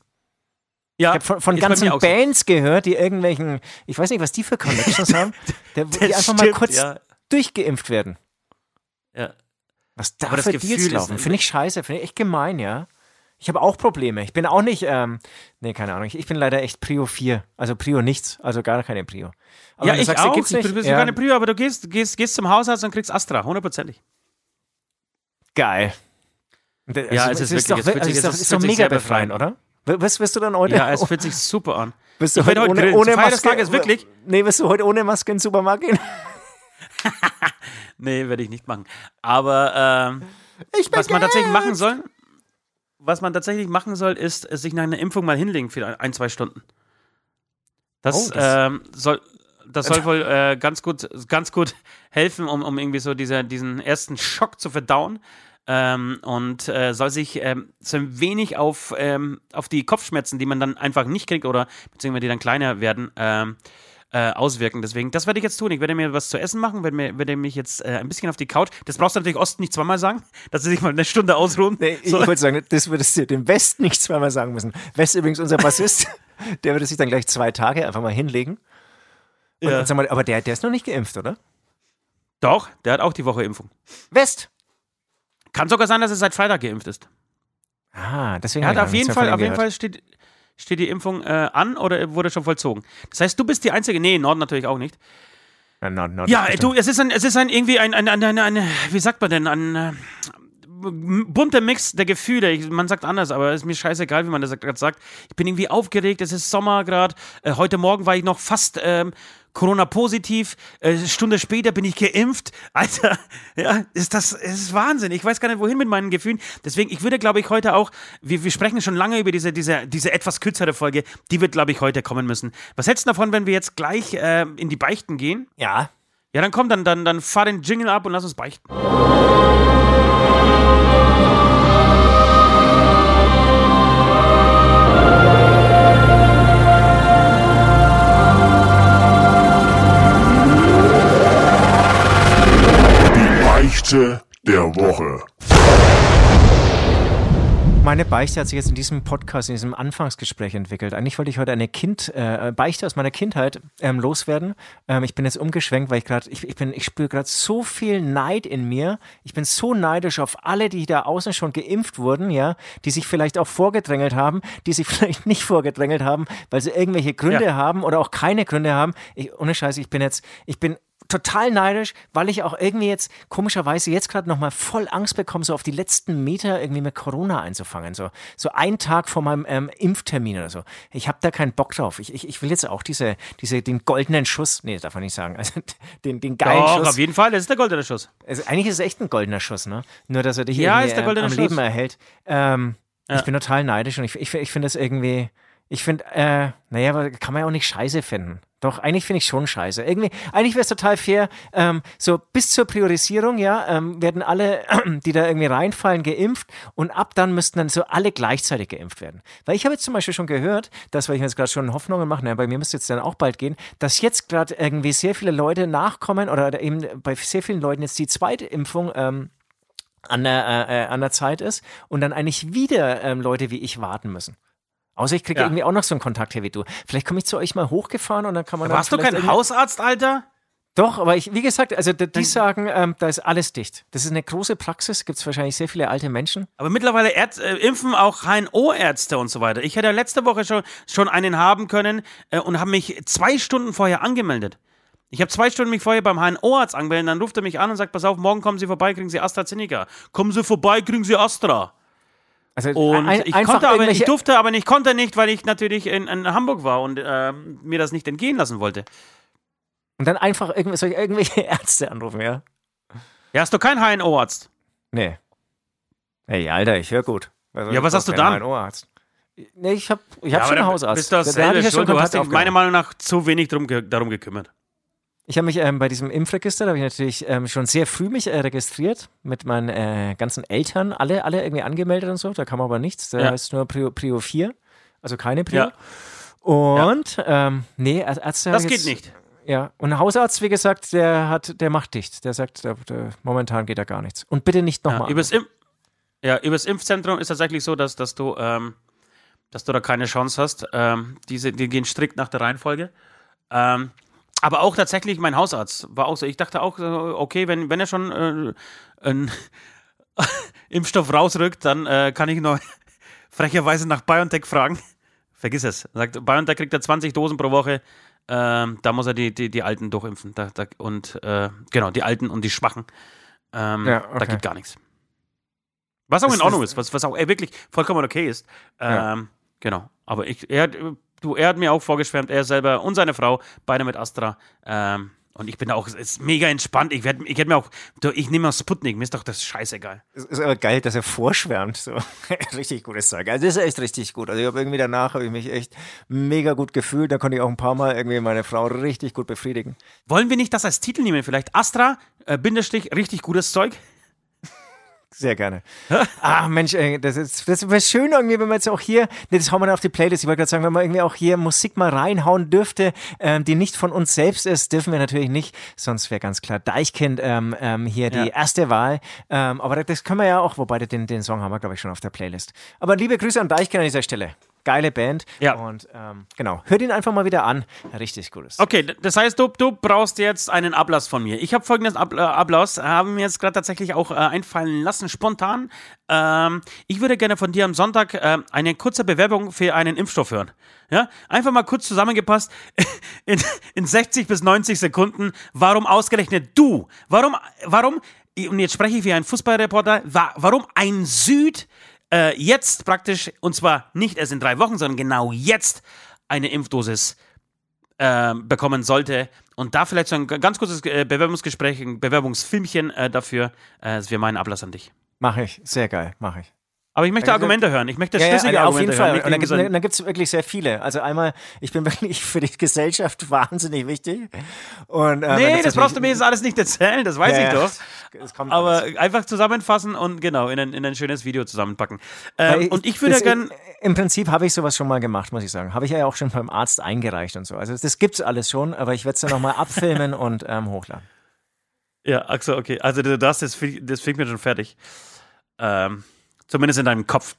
Ja, Ich habe von, von ist ganzen auch so. Bands gehört, die irgendwelchen, ich weiß nicht, was die für Connections haben, der, die einfach mal stimmt, kurz ja. durchgeimpft werden. Ja. Was da Aber das für Deals ist- laufen, finde ich scheiße, finde ich echt gemein, ja. Ich habe auch Probleme. Ich bin auch nicht, ähm, nee, keine Ahnung. Ich, ich bin leider echt Prio 4. Also Prio nichts, also gar keine Prio. Aber ja, du ich sagst, auch. gibt's Ich nicht, bin ja, keine Prio, aber du gehst, gehst, gehst zum Hausarzt und kriegst Astra, hundertprozentig. geil. Ja, also, es ist ist wirklich- doch, es also ist doch, es ist doch fühlt sich mega sehr befreiend, befreiend oder? W- Wirst, du dann heute, Ja, es fühlt sich super an. wirst du heute heute ohne, ohne Maske? ist wirklich- Nee, wirst du heute ohne Maske in den Supermarkt gehen? Nee, werde ich nicht machen. Aber ähm, was man tatsächlich machen soll, was man tatsächlich machen soll, ist äh, sich nach einer Impfung mal hinlegen für ein, ein zwei Stunden. Das, Oh, das- ähm, soll, das soll wohl äh, ganz gut, ganz gut helfen, um, um irgendwie so dieser, diesen ersten Schock zu verdauen. Ähm, und äh, soll sich ähm, so ein wenig auf, ähm, auf die Kopfschmerzen, die man dann einfach nicht kriegt oder beziehungsweise die dann kleiner werden, ähm, äh, auswirken. Deswegen, das werde ich jetzt tun. Ich werde mir was zu essen machen, werde, mir, werde mich jetzt äh, ein bisschen auf die Couch. Das brauchst du natürlich Osten nicht zweimal sagen, dass sie sich mal eine Stunde ausruhen. Nee, ich So. wollte sagen, das würdest du dem West nicht zweimal sagen müssen. West übrigens unser Bassist, der würde sich dann gleich zwei Tage einfach mal hinlegen. Und, Ja. mal, aber der, der ist noch nicht geimpft, oder? Doch, der hat auch die Woche Impfung. West. Kann sogar sein, dass er seit Freitag geimpft ist. Ah, deswegen. Er hat auf jeden Fall, auf jeden. Fall steht, steht die Impfung äh, an oder wurde schon vollzogen. Das heißt, du bist die Einzige, nee, Norden natürlich auch nicht. Na, na, na, Ja, das du, es ist ein, es ist ein irgendwie ein, ein, ein, ein, ein wie sagt man denn, ein äh, bunter Mix der Gefühle. Ich, man sagt anders, aber es ist mir scheißegal, wie man das gerade sagt. Ich bin irgendwie aufgeregt, es ist Sommer gerade. Äh, heute Morgen war ich noch fast ähm, Corona-positiv. Äh, eine Stunde später bin ich geimpft. Alter, ja, ist das ist Wahnsinn. Ich weiß gar nicht, wohin mit meinen Gefühlen. Deswegen, ich würde, glaube ich, heute auch, wir, wir sprechen schon lange über diese, diese, diese etwas kürzere Folge, die wird, glaube ich, heute kommen müssen. Was hältst du davon, wenn wir jetzt gleich äh, in die Beichten gehen? Ja, Ja, dann komm, dann, dann, dann fahr den Jingle ab und lass uns beichten. Beichte der Woche. Meine Beichte hat sich jetzt in diesem Podcast, in diesem Anfangsgespräch entwickelt. Eigentlich wollte ich heute eine Kind, äh, Beichte aus meiner Kindheit ähm, loswerden. Ähm, ich bin jetzt umgeschwenkt, weil ich gerade, ich, ich, ich spüre gerade so viel Neid in mir. Ich bin so neidisch auf alle, die da außen schon geimpft wurden, ja, die sich vielleicht auch vorgedrängelt haben, die sich vielleicht nicht vorgedrängelt haben, weil sie irgendwelche Gründe ja. haben oder auch keine Gründe haben. Ich, ohne Scheiße, ich bin jetzt, ich bin total neidisch, weil ich auch irgendwie jetzt komischerweise jetzt gerade nochmal voll Angst bekomme, so auf die letzten Meter irgendwie mit Corona einzufangen. So, so einen Tag vor meinem ähm, Impftermin oder so. Ich habe da keinen Bock drauf. Ich, ich, ich will jetzt auch diese, diese, den goldenen Schuss, nee, darf man nicht sagen, also den, den geilen Doch, Schuss. auf jeden Fall, das ist der goldene Schuss. Also, eigentlich ist es echt ein goldener Schuss, ne? Nur, dass er dich ja, irgendwie, ähm, am Schuss. Leben erhält. Ähm, ja. Ich bin total neidisch und ich, ich, ich finde das irgendwie, ich finde, äh, naja, kann man ja auch nicht scheiße finden. Doch, eigentlich finde ich schon scheiße. Irgendwie, eigentlich wäre es total fair, ähm, so bis zur Priorisierung, ja, ähm, werden alle, die da irgendwie reinfallen, geimpft und ab dann müssten dann so alle gleichzeitig geimpft werden. Weil ich habe jetzt zum Beispiel schon gehört, dass, weil ich mir jetzt gerade schon Hoffnungen mache, na, bei mir müsste jetzt dann auch bald gehen, dass jetzt gerade irgendwie sehr viele Leute nachkommen oder eben bei sehr vielen Leuten jetzt die zweite Impfung ähm, an, der, äh, äh, an der Zeit ist und dann eigentlich wieder ähm, Leute wie ich warten müssen. Außer ich kriege ja. irgendwie auch noch so einen Kontakt her wie du. Vielleicht komme ich zu euch mal hochgefahren und dann kann man. Warst du kein Hausarzt, Alter? Doch, aber ich, wie gesagt, also die sagen, ähm, da ist alles dicht. Das ist eine große Praxis, gibt es wahrscheinlich sehr viele alte Menschen. Aber mittlerweile Ärz äh, impfen auch HNO-Ärzte und so weiter. Ich hätte letzte Woche schon, schon einen haben können äh, und habe mich zwei Stunden vorher angemeldet. Ich habe zwei Stunden mich vorher beim HNO-Arzt angemeldet, dann ruft er mich an und sagt, pass auf, morgen kommen Sie vorbei, kriegen Sie AstraZeneca. Kommen Sie vorbei, kriegen Sie Astra. Also und ein, ich, konnte aber, ich durfte aber nicht, konnte nicht, weil ich natürlich in, in Hamburg war und äh, mir das nicht entgehen lassen wollte. Und dann einfach irgendw soll ich irgendwelche Ärzte anrufen, ja? Ja, hast du keinen HNO-Arzt? Nee. Ey, Alter, ich höre gut. Also, ja, was hast du dann? HNO-Arzt. Nee, ich habe ich hab ja, schon einen Hausarzt. Bist das da, da ich ja schon du hast dich meiner Meinung nach zu wenig drum, darum gekümmert. Ich habe mich ähm, bei diesem Impfregister, da habe ich natürlich ähm, schon sehr früh mich äh, registriert, mit meinen äh, ganzen Eltern, alle, alle irgendwie angemeldet und so. Da kam aber nichts. Da ja. heißt nur Prio, Prio 4, also keine Prio. Ja. Und ja. Ähm, nee, Ärzte. Das geht nicht. Ja, und ein Hausarzt, wie gesagt, der hat, der macht dicht. Der sagt, der, der, momentan geht da gar nichts. Und bitte nicht nochmal. Ja, übers, Imp ja, übers Impfzentrum ist tatsächlich so, dass, dass du, ähm, dass du da keine Chance hast. Ähm, diese, die gehen strikt nach der Reihenfolge. Ähm, aber auch tatsächlich mein Hausarzt war auch so. Ich dachte auch, okay, wenn, wenn er schon äh, einen Impfstoff rausrückt, dann äh, kann ich noch frecherweise nach BioNTech fragen. Vergiss es. Sagt, BioNTech kriegt er 20 Dosen pro Woche. Ähm, da muss er die, die, die Alten durchimpfen. Da, da, und äh, genau, die Alten und die Schwachen. Ähm, ja, okay. Da geht gar nichts. Was auch in Ordnung ist, was, was auch ey, wirklich vollkommen okay ist. Ähm, ja. Genau. Aber ich, er hat Du, er hat mir auch vorgeschwärmt, er selber und seine Frau, beide mit Astra. Ähm, und ich bin auch ist mega entspannt. Ich, werd, ich hätte mir auch, ich nehme auch Sputnik, mir ist doch das scheißegal. Es ist aber geil, dass er vorschwärmt. So. richtig gutes Zeug. Also das ist echt richtig gut. Also ich habe irgendwie danach habe ich mich echt mega gut gefühlt. Da konnte ich auch ein paar Mal irgendwie meine Frau richtig gut befriedigen. Wollen wir nicht das als Titel nehmen? Vielleicht Astra, äh, Bindestrich, richtig gutes Zeug? Sehr gerne. ah, Mensch, ey, das, ist, das wäre schön irgendwie, wenn wir jetzt auch hier, nee, das hauen wir dann auf die Playlist. Ich wollte gerade sagen, wenn man irgendwie auch hier Musik mal reinhauen dürfte, ähm, die nicht von uns selbst ist, dürfen wir natürlich nicht. Sonst wäre ganz klar Deichkind ähm, ähm, hier ja. die erste Wahl. Ähm, aber das können wir ja auch, wobei den, den Song haben wir, glaube ich, schon auf der Playlist. Aber liebe Grüße an Deichkind an dieser Stelle geile Band. Ja. Und ähm, genau, hört ihn einfach mal wieder an. Richtig gutes. Okay, das heißt, du, du brauchst jetzt einen Ablass von mir. Ich habe folgendes Ab äh, Ablass, haben mir jetzt gerade tatsächlich auch äh, einfallen lassen, spontan. Ähm, ich würde gerne von dir am Sonntag äh, eine kurze Bewerbung für einen Impfstoff hören. Ja, einfach mal kurz zusammengepasst, in, in 60 bis 90 Sekunden, warum ausgerechnet du? Warum, warum, und jetzt spreche ich wie ein Fußballreporter, warum ein Süd äh, jetzt praktisch, und zwar nicht erst in drei Wochen, sondern genau jetzt eine Impfdosis äh, bekommen sollte. Und da vielleicht so ein ganz kurzes äh, Bewerbungsgespräch, ein Bewerbungsfilmchen äh, dafür. Äh, das wäre mein Ablass an dich. Mache ich, sehr geil, mache ich. Aber ich möchte Argumente hören. Ich möchte schlüssige ja, ja, Argumente auf jeden Fall. Und da gibt es wirklich sehr viele. Also einmal, ich bin wirklich für die Gesellschaft wahnsinnig wichtig. Und, äh, nee, das brauchst du mir jetzt alles nicht erzählen, das weiß ja, ich doch. Aber alles. einfach zusammenfassen und genau, in ein, in ein schönes Video zusammenpacken. Ähm, ich, und ich würde gerne. Im Prinzip habe ich sowas schon mal gemacht, muss ich sagen. Habe ich ja auch schon beim Arzt eingereicht und so. Also das gibt's alles schon, aber ich werde es dann nochmal abfilmen und ähm, hochladen. Ja, ach okay. Also das, das, das fängt mir schon fertig. Ähm, Zumindest in deinem Kopf.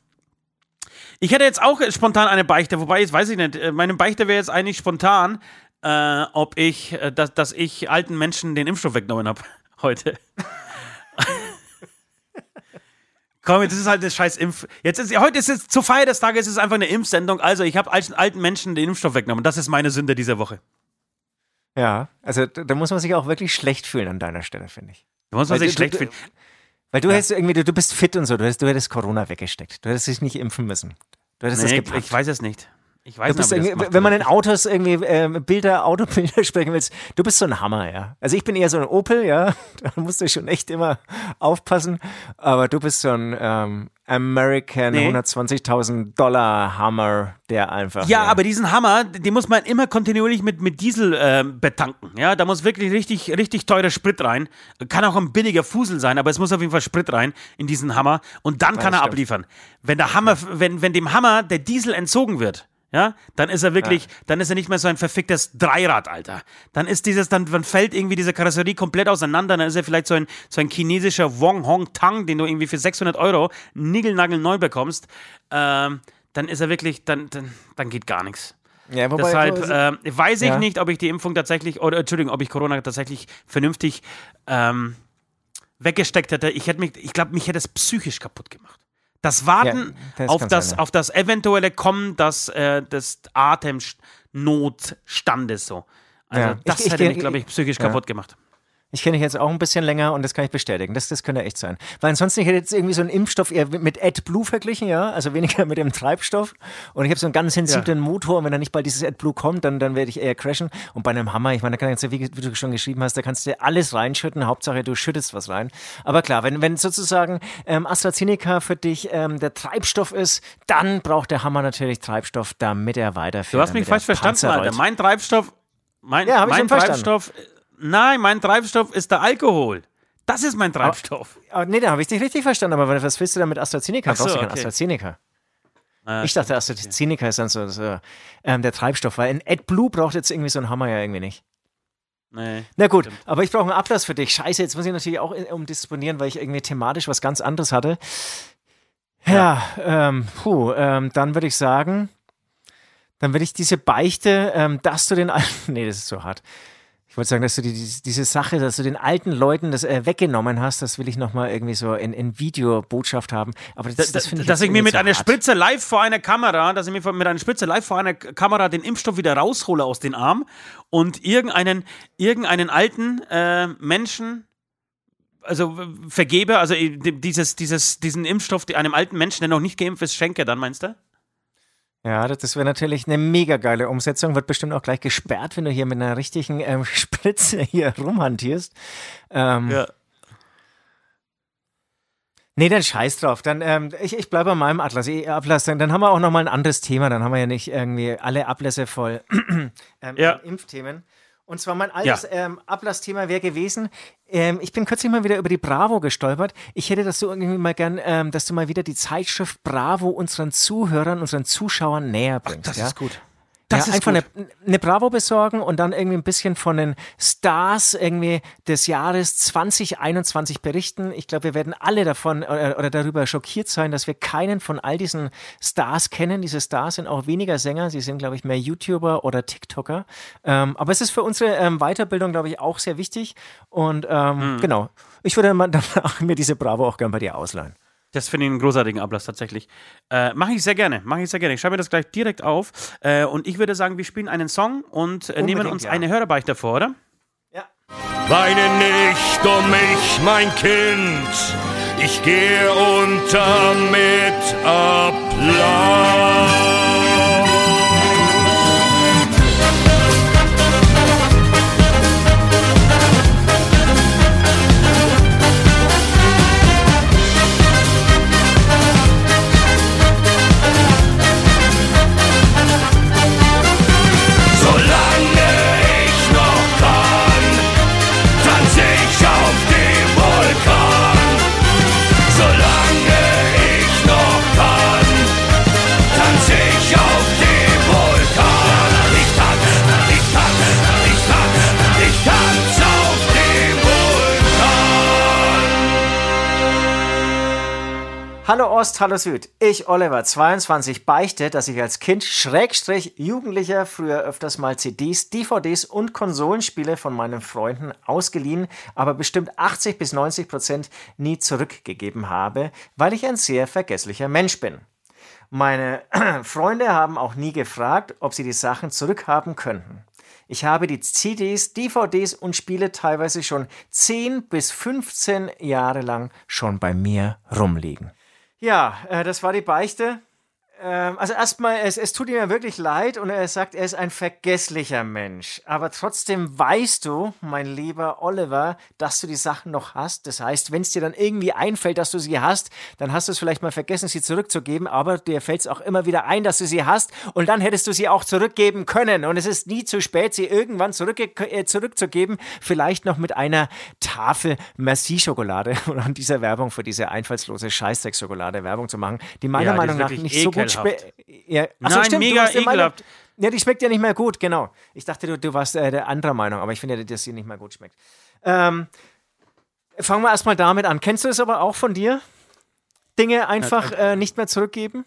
Ich hätte jetzt auch spontan eine Beichte, wobei jetzt weiß ich nicht. äh, Meine Beichte wäre jetzt eigentlich spontan, äh, ob ich, äh, dass, dass ich alten Menschen den Impfstoff weggenommen habe heute. Komm, jetzt ist es halt eine scheiß Impf. Jetzt ist, heute ist es zur Feier des Tages, ist es einfach eine Impfsendung. Also, ich habe alten, alten Menschen den Impfstoff weggenommen. Das ist meine Sünde dieser Woche. Ja, also da, da muss man sich auch wirklich schlecht fühlen an deiner Stelle, finde ich. Da muss man Weil sich du- schlecht du- fühlen. Weil du Ja. hättest irgendwie, du, du bist fit und so, du hättest, du hättest Corona weggesteckt. Du hättest dich nicht impfen müssen. Du hättest das Nee, gepackt. ich weiß es nicht. Ich weiß nicht, das wenn man in Autos irgendwie ähm, Bilder, Autobilder sprechen willst, du bist so ein Hammer, ja. Also ich bin eher so ein Opel, ja. Da musst du schon echt immer aufpassen. Aber du bist so ein ähm, American Nee. 120.000 Dollar Hammer, der einfach. Ja, aber diesen Hammer, den muss man immer kontinuierlich mit, mit Diesel ähm, betanken. Ja, da muss wirklich richtig, richtig teurer Sprit rein. Kann auch ein billiger Fusel sein, aber es muss auf jeden Fall Sprit rein in diesen Hammer. Und dann kann das er stimmt. abliefern. Wenn der Hammer, wenn, wenn dem Hammer der Diesel entzogen wird, ja, dann ist er wirklich, dann ist er nicht mehr so ein verficktes Dreirad, Alter. Dann ist dieses, dann, dann fällt irgendwie diese Karosserie komplett auseinander. Dann ist er vielleicht so ein, so ein chinesischer Wong Hong Tang, den du irgendwie für 600 Euro nigelnagel neu bekommst. Ähm, dann ist er wirklich, dann, dann, dann geht gar nichts. ja, wobei, Deshalb also- ähm, weiß ich Ja. nicht, ob ich die Impfung tatsächlich, oder Entschuldigung, ob ich Corona tatsächlich vernünftig ähm, weggesteckt hätte. Ich hätte mich, ich glaube, mich hätte es psychisch kaputt gemacht. Das Warten das auf, das, sein, ja. auf das eventuelle Kommen des, äh, des Atemnotstandes so. Also Ja. das Ich- ich hätte geh- mich, glaube ich, psychisch ja. kaputt gemacht. Ich kenne dich jetzt auch ein bisschen länger und das kann ich bestätigen. Das, das könnte echt sein. Weil ansonsten ich hätte jetzt irgendwie so einen Impfstoff eher mit AdBlue verglichen, ja, also weniger mit dem Treibstoff. Und ich habe so einen ganz sensiblen Motor und wenn da nicht bald dieses AdBlue kommt, dann, dann werde ich eher crashen. Und bei einem Hammer, ich meine, da kannst du, wie, wie du schon geschrieben hast, da kannst du alles reinschütten. Hauptsache, du schüttest was rein. Aber klar, wenn, wenn sozusagen ähm, AstraZeneca für dich ähm, der Treibstoff ist, dann braucht der Hammer natürlich Treibstoff, damit er weiterfährt. Du hast mich falsch verstanden, Alter. Mein Treibstoff, mein, Ja, mein. Treibstoff, nein, mein Treibstoff ist der Alkohol. Das ist mein Treibstoff. Ah, nee, da habe ich dich richtig verstanden, aber was willst du da mit AstraZeneca? Ach so, Brauchst du okay. AstraZeneca? Äh, Ich dachte, AstraZeneca ist dann so, so ähm, der Treibstoff, weil ein AdBlue braucht jetzt irgendwie so ein Hammer ja irgendwie nicht. nee. Na gut, aber ich brauche einen Ablass für dich. Scheiße, jetzt muss ich natürlich auch in- umdisponieren, weil ich irgendwie thematisch was ganz anderes hatte. Ja, ähm, puh, ähm, dann würde ich sagen, dann würde ich diese Beichte, ähm, dass du den alten, nee, das ist so hart. Ich wollte sagen, dass du die, diese, Sache, dass du den alten Leuten das äh, weggenommen hast, das will ich nochmal irgendwie so in, in Videobotschaft haben. Aber das, Da- das finde ich dass ich mir mit zu einer. Spritze live vor einer Kamera, dass ich mir mit einer Spritze live vor einer Kamera den Impfstoff wieder raushole aus den Arm und irgendeinen, irgendeinen alten äh, Menschen also vergebe, also äh, di- dieses, dieses, diesen Impfstoff einem alten Menschen, der noch nicht geimpft ist, schenke, dann meinst du? Ja, das, wäre natürlich eine mega geile Umsetzung. Wird bestimmt auch gleich gesperrt, wenn du hier mit einer richtigen ähm, Spritze hier rumhantierst. Ähm, Ja. Nee, dann scheiß drauf. Dann, ähm, ich, ich bleibe bei meinem Atlas. Eh, Ablass. Dann, dann haben wir auch nochmal ein anderes Thema. Dann haben wir ja nicht irgendwie alle Ablässe voll ähm, Ja. Impfthemen. Und zwar mein altes Ja. ähm, Ablassthema wäre gewesen, ähm, ich bin kürzlich mal wieder über die Bravo gestolpert. Ich hätte das so irgendwie mal gern, ähm, dass du mal wieder die Zeitschrift Bravo unseren Zuhörern, unseren Zuschauern näher bringst. Das ja? ist gut. Das ja, ist einfach. Eine, eine Bravo besorgen und dann irgendwie ein bisschen von den Stars irgendwie des Jahres 2021 berichten. Ich glaube, wir werden alle davon äh, oder darüber schockiert sein, dass wir keinen von all diesen Stars kennen. Diese Stars sind auch weniger Sänger, sie sind, glaube ich, mehr YouTuber oder TikToker. Ähm, aber es ist für unsere ähm, Weiterbildung, glaube ich, auch sehr wichtig. Und ähm, Mhm. genau, ich würde mal danach mir diese Bravo auch gern bei dir ausleihen. Das finde ich einen großartigen Ablass tatsächlich. Äh, Mache ich sehr gerne. Mache ich sehr gerne. Ich schreibe mir das gleich direkt auf. Äh, und ich würde sagen, wir spielen einen Song und äh, nehmen uns ja. eine Hörerbeichte vor, oder? Ja. Weine nicht um mich, mein Kind. Ich gehe unter mit Applaus. Hallo Süd. Ich, Oliver, 22, beichte, dass ich als Kind, Schrägstrich, Jugendlicher, früher öfters mal CDs, DVDs und Konsolenspiele von meinen Freunden ausgeliehen, aber bestimmt 80 bis 90 Prozent nie zurückgegeben habe, weil ich ein sehr vergesslicher Mensch bin. Meine Freunde haben auch nie gefragt, ob sie die Sachen zurückhaben könnten. Ich habe die CDs, DVDs und Spiele teilweise schon 10 bis 15 Jahre lang schon bei mir rumliegen. Ja, äh, das war die Beichte. Ähm, also erstmal, es, es tut ihm ja wirklich leid und er sagt, er ist ein vergesslicher Mensch. Aber trotzdem weißt du, mein lieber Oliver, dass du die Sachen noch hast. Das heißt, wenn es dir dann irgendwie einfällt, dass du sie hast, dann hast du es vielleicht mal vergessen, sie zurückzugeben, aber dir fällt es auch immer wieder ein, dass du sie hast und dann hättest du sie auch zurückgeben können. Und es ist nie zu spät, sie irgendwann zurückge äh, zurückzugeben. Vielleicht noch mit einer Tafel Merci-Schokolade und an dieser Werbung für diese einfallslose Scheißdreck-Schokolade Werbung zu machen, die meiner Ja, Meinung nach nicht so gut ekelhaft. ja. Ach so, Nein, stimmt, mega ekelhaft. Ja, die schmeckt ja nicht mehr gut, genau. Ich dachte, du, du warst äh, der anderer Meinung, aber ich finde, dass sie nicht mehr gut schmeckt. Ähm, fangen wir erstmal damit an. Kennst du das aber auch von dir? Dinge einfach äh, nicht mehr zurückgeben?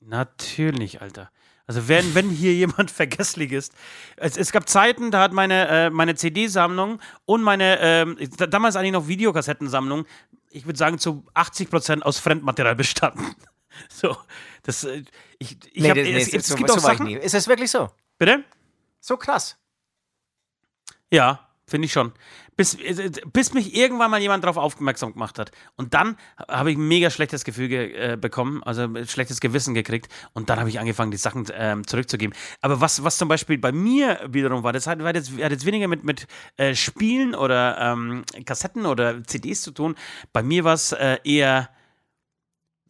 Natürlich, Alter. Also wenn, wenn hier jemand vergesslich ist. Es, es gab Zeiten, da hat meine, äh, meine CD-Sammlung und meine, da- damals eigentlich noch Videokassettensammlung, ich würde sagen zu 80% aus Fremdmaterial bestanden. So, das, äh, ich, ich hab, es, es, so, gibt so auch ich Sachen. Ist das wirklich so? Bitte? So krass. Ja, finde ich schon. Bis, äh, bis mich irgendwann mal jemand darauf aufmerksam gemacht hat. Und dann habe ich ein mega schlechtes Gefühl ge äh, bekommen, also ein schlechtes Gewissen gekriegt. Und dann habe ich angefangen, die Sachen ähm, zurückzugeben. Aber was, was zum Beispiel bei mir wiederum war, das hat, hat, jetzt, hat jetzt weniger mit, mit äh, Spielen oder ähm, Kassetten oder CDs zu tun. Bei mir war es äh, eher,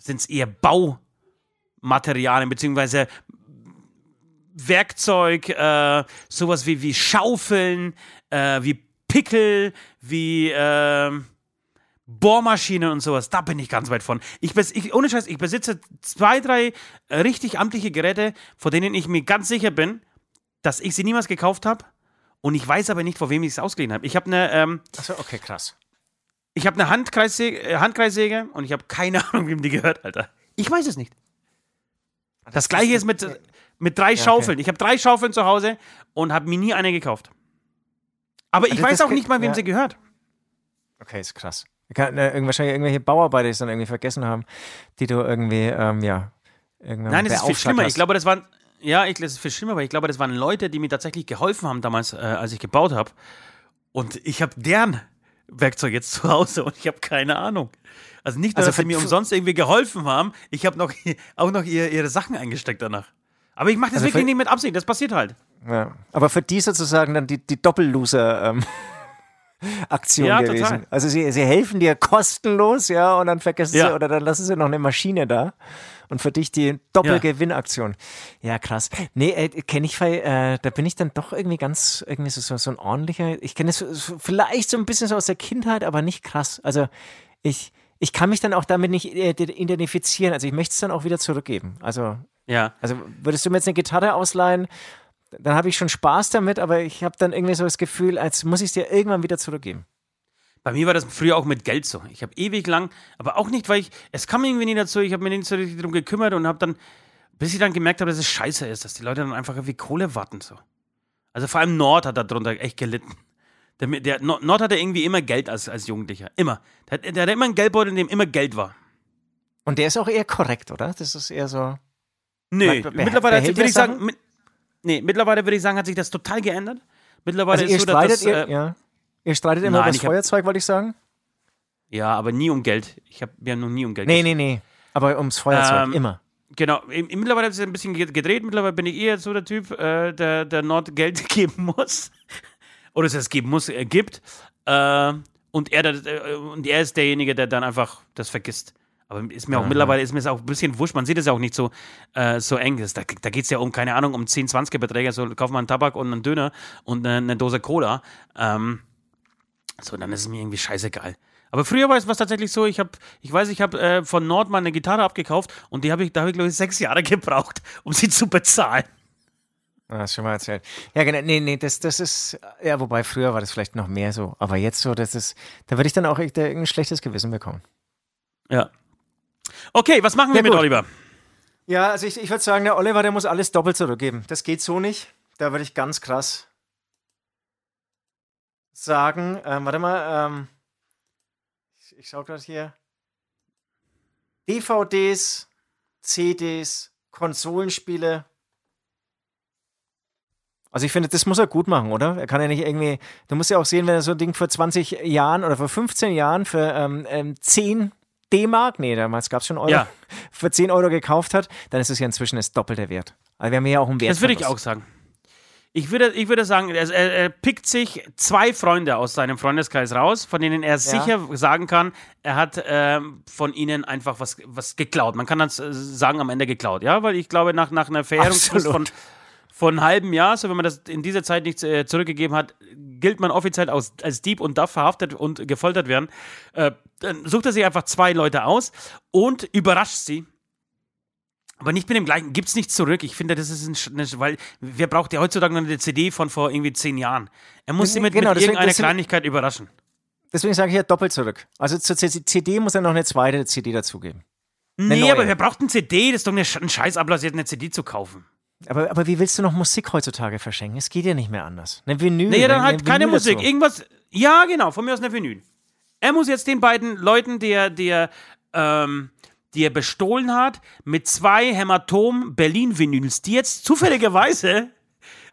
sind es eher Baumaterialien, beziehungsweise Werkzeug, äh, sowas wie, wie Schaufeln, äh, wie Pickel, wie äh, Bohrmaschinen und sowas. Da bin ich ganz weit von. Ich, ich, ohne Scheiß, ich besitze zwei, drei richtig amtliche Geräte, von denen ich mir ganz sicher bin, dass ich sie niemals gekauft habe. Und ich weiß aber nicht, vor wem ich es ausgeliehen habe. Ich habe eine ähm, Achso, okay, krass. Ich habe eine Handkreissäge, äh, Handkreissäge und ich habe keine Ahnung, wem die gehört, Alter. Ich weiß es nicht. Das gleiche ist mit, mit drei okay. Schaufeln. Ich habe drei Schaufeln zu Hause und habe mir nie eine gekauft. Aber ich Also weiß das auch nicht mal, wem ja. sie gehört. Okay, ist krass. Kann, äh, wahrscheinlich irgendwelche Bauarbeiter, die es dann irgendwie vergessen haben, die du irgendwie, ähm, ja, Nein, es ist viel schlimmer. hast. Ich glaube, das waren, ja, ich, das ist viel schlimmer, aber ich glaube, das waren Leute, die mir tatsächlich geholfen haben damals, äh, als ich gebaut habe. Und ich habe deren Werkzeug jetzt zu Hause und ich habe keine Ahnung. Also nicht nur, Also dass sie mir umsonst irgendwie geholfen haben, ich habe noch, auch noch ihr, ihre Sachen eingesteckt danach. Aber ich mache das Also wirklich nicht mit Absicht, das passiert halt. Ja. Aber für die sozusagen dann die, die Doppelloser ähm, Aktion Ja, gewesen. total. Also sie, sie helfen dir kostenlos, ja, und dann vergessen Ja. sie oder dann lassen sie noch eine Maschine da. Und für dich die Doppelgewinnaktion. Ja, krass. Nee, äh, kenne ich, äh, da bin ich dann doch irgendwie ganz, irgendwie so, so, so ein ordentlicher, ich kenne es so- vielleicht so ein bisschen so aus der Kindheit, aber nicht krass. Also ich, ich kann mich dann auch damit nicht äh, identifizieren. Also ich möchte es dann auch wieder zurückgeben. Also Ja. also würdest du mir jetzt eine Gitarre ausleihen, dann habe ich schon Spaß damit, aber ich habe dann irgendwie so das Gefühl, als muss ich es dir irgendwann wieder zurückgeben. Bei mir war das früher auch mit Geld so. Ich habe ewig lang, aber auch nicht, weil ich, es kam irgendwie nie dazu, ich habe mir nicht so richtig darum gekümmert und habe dann, bis ich dann gemerkt habe, dass es scheiße ist, dass die Leute dann einfach irgendwie Kohle warten so. Also vor allem Nord hat darunter echt gelitten. Der, der Nord hatte irgendwie immer Geld als, als Jugendlicher. Immer. Der, hat- der hatte immer einen Geldbeutel, in dem immer Geld war. Und der ist auch eher korrekt, oder? Das ist eher so. Nee, be- mittlerweile hat würde ich sagen, mit, nee, mittlerweile würde ich sagen, hat sich das total geändert. Mittlerweile Also ist so, dass das, ihr, äh, ja. Ihr streitet immer Nein, über das Feuerzeug, wollte ich sagen? ja, aber nie um Geld. Ich hab, wir haben noch nie um Geld Nee, gestritten. nee, nee. Aber ums Feuerzeug, Ähm, immer. Genau, mittlerweile hat es ein bisschen ge- gedreht. Mittlerweile bin ich eher so der Typ, äh, der, der Nord Geld geben muss. Oder es geben muss, er gibt. Äh, und, er, der- äh, und er ist derjenige, der dann einfach das vergisst. Aber ist mir auch mittlerweile ist mir das auch ein bisschen wurscht. Man sieht es ja auch nicht so, äh, so eng. Da, da geht es ja um, keine Ahnung, um 10, 20 Beträge. So, kauf mal einen Tabak und einen Döner und eine, eine Dose Cola. Ähm, so, dann ist es mir irgendwie scheißegal. Aber früher war es was tatsächlich so, ich habe, ich weiß, ich habe äh, von Nord mal eine Gitarre abgekauft und die habe ich, da habe ich glaube ich sechs Jahre gebraucht, um sie zu bezahlen. Ah, hast schon mal erzählt. Ja, genau. Nee, nee, das, das ist, ja, wobei früher war das vielleicht noch mehr so. Aber jetzt so, das ist, da würde ich dann auch echt äh, ein schlechtes Gewissen bekommen. Ja. Okay, was machen wir Ja, mit. Oliver? Ja, also ich, ich würde sagen, der Oliver, der muss alles doppelt zurückgeben. Das geht so nicht. Da würde ich ganz krass sagen, ähm, warte mal, ähm, ich, ich schaue gerade hier. DVDs, CDs, Konsolenspiele. Also ich finde, das muss er gut machen, oder? Er kann ja nicht irgendwie, du musst ja auch sehen, wenn er so ein Ding vor 20 Jahren oder vor 15 Jahren für ähm, ähm, 10 D-Mark, nee, damals gab es schon Euro, Ja. für 10 Euro gekauft hat, dann ist es ja inzwischen das doppelte Wert. Also wir haben ja auch einen Wert. Das würde ich auch sagen. Ich würde, ich würde sagen, er, er, pickt sich zwei Freunde aus seinem Freundeskreis raus, von denen er sicher sagen kann, er hat ähm, von ihnen einfach was, was geklaut. Man kann das äh, sagen, am Ende geklaut, ja, weil ich glaube, nach, nach einer Verjährungsfrist von, von einem halben Jahr, so wenn man das in dieser Zeit nicht äh, zurückgegeben hat, gilt man offiziell als, als Dieb und darf verhaftet und gefoltert werden. Äh, dann sucht er sich einfach zwei Leute aus und überrascht sie. Aber nicht mit dem gleichen, gibt es nichts zurück. Ich finde, das ist ein, eine, weil wer braucht ja heutzutage noch eine CD von vor irgendwie zehn Jahren? Er muss sie mit, Genau, mit deswegen- irgendeiner deswegen- Kleinigkeit überraschen. Deswegen sage ich ja doppelt zurück. Also zur CD muss er noch eine zweite CD dazugeben. Nee, neue. aber wer braucht eine CD? Das ist doch eine, ein Scheißablass, jetzt eine CD zu kaufen. Aber, aber wie willst du noch Musik heutzutage verschenken? Es geht ja nicht mehr anders. Eine Vinyl. Nee, dann eine halt keine Vinyl Musik. dazu. Irgendwas. Ja, genau, von mir aus eine Vinyl. Er muss jetzt den beiden Leuten, die er, die er, ähm, die er bestohlen hat, mit zwei Hämatom Berlin-Vinyls, die jetzt zufälligerweise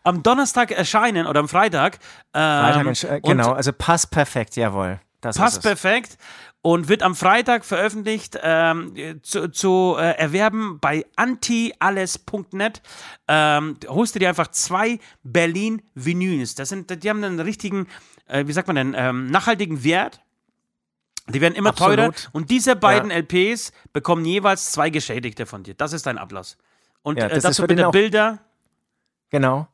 am Donnerstag erscheinen oder am Freitag. Ähm, Freitag äh, genau, also passt perfekt, jawohl. Das Passt perfekt und wird am Freitag veröffentlicht ähm, zu, zu äh, erwerben bei antialles.net. Ähm, holst du dir einfach zwei Berlin Vinyls. Das sind, die haben einen richtigen, äh, wie sagt man denn, ähm, nachhaltigen Wert. Die werden immer Absolut. teurer und diese beiden LPs bekommen jeweils zwei Geschädigte von dir. Das ist dein Ablass. Und Ja, äh, das ist dazu bitte Bilder. Genau.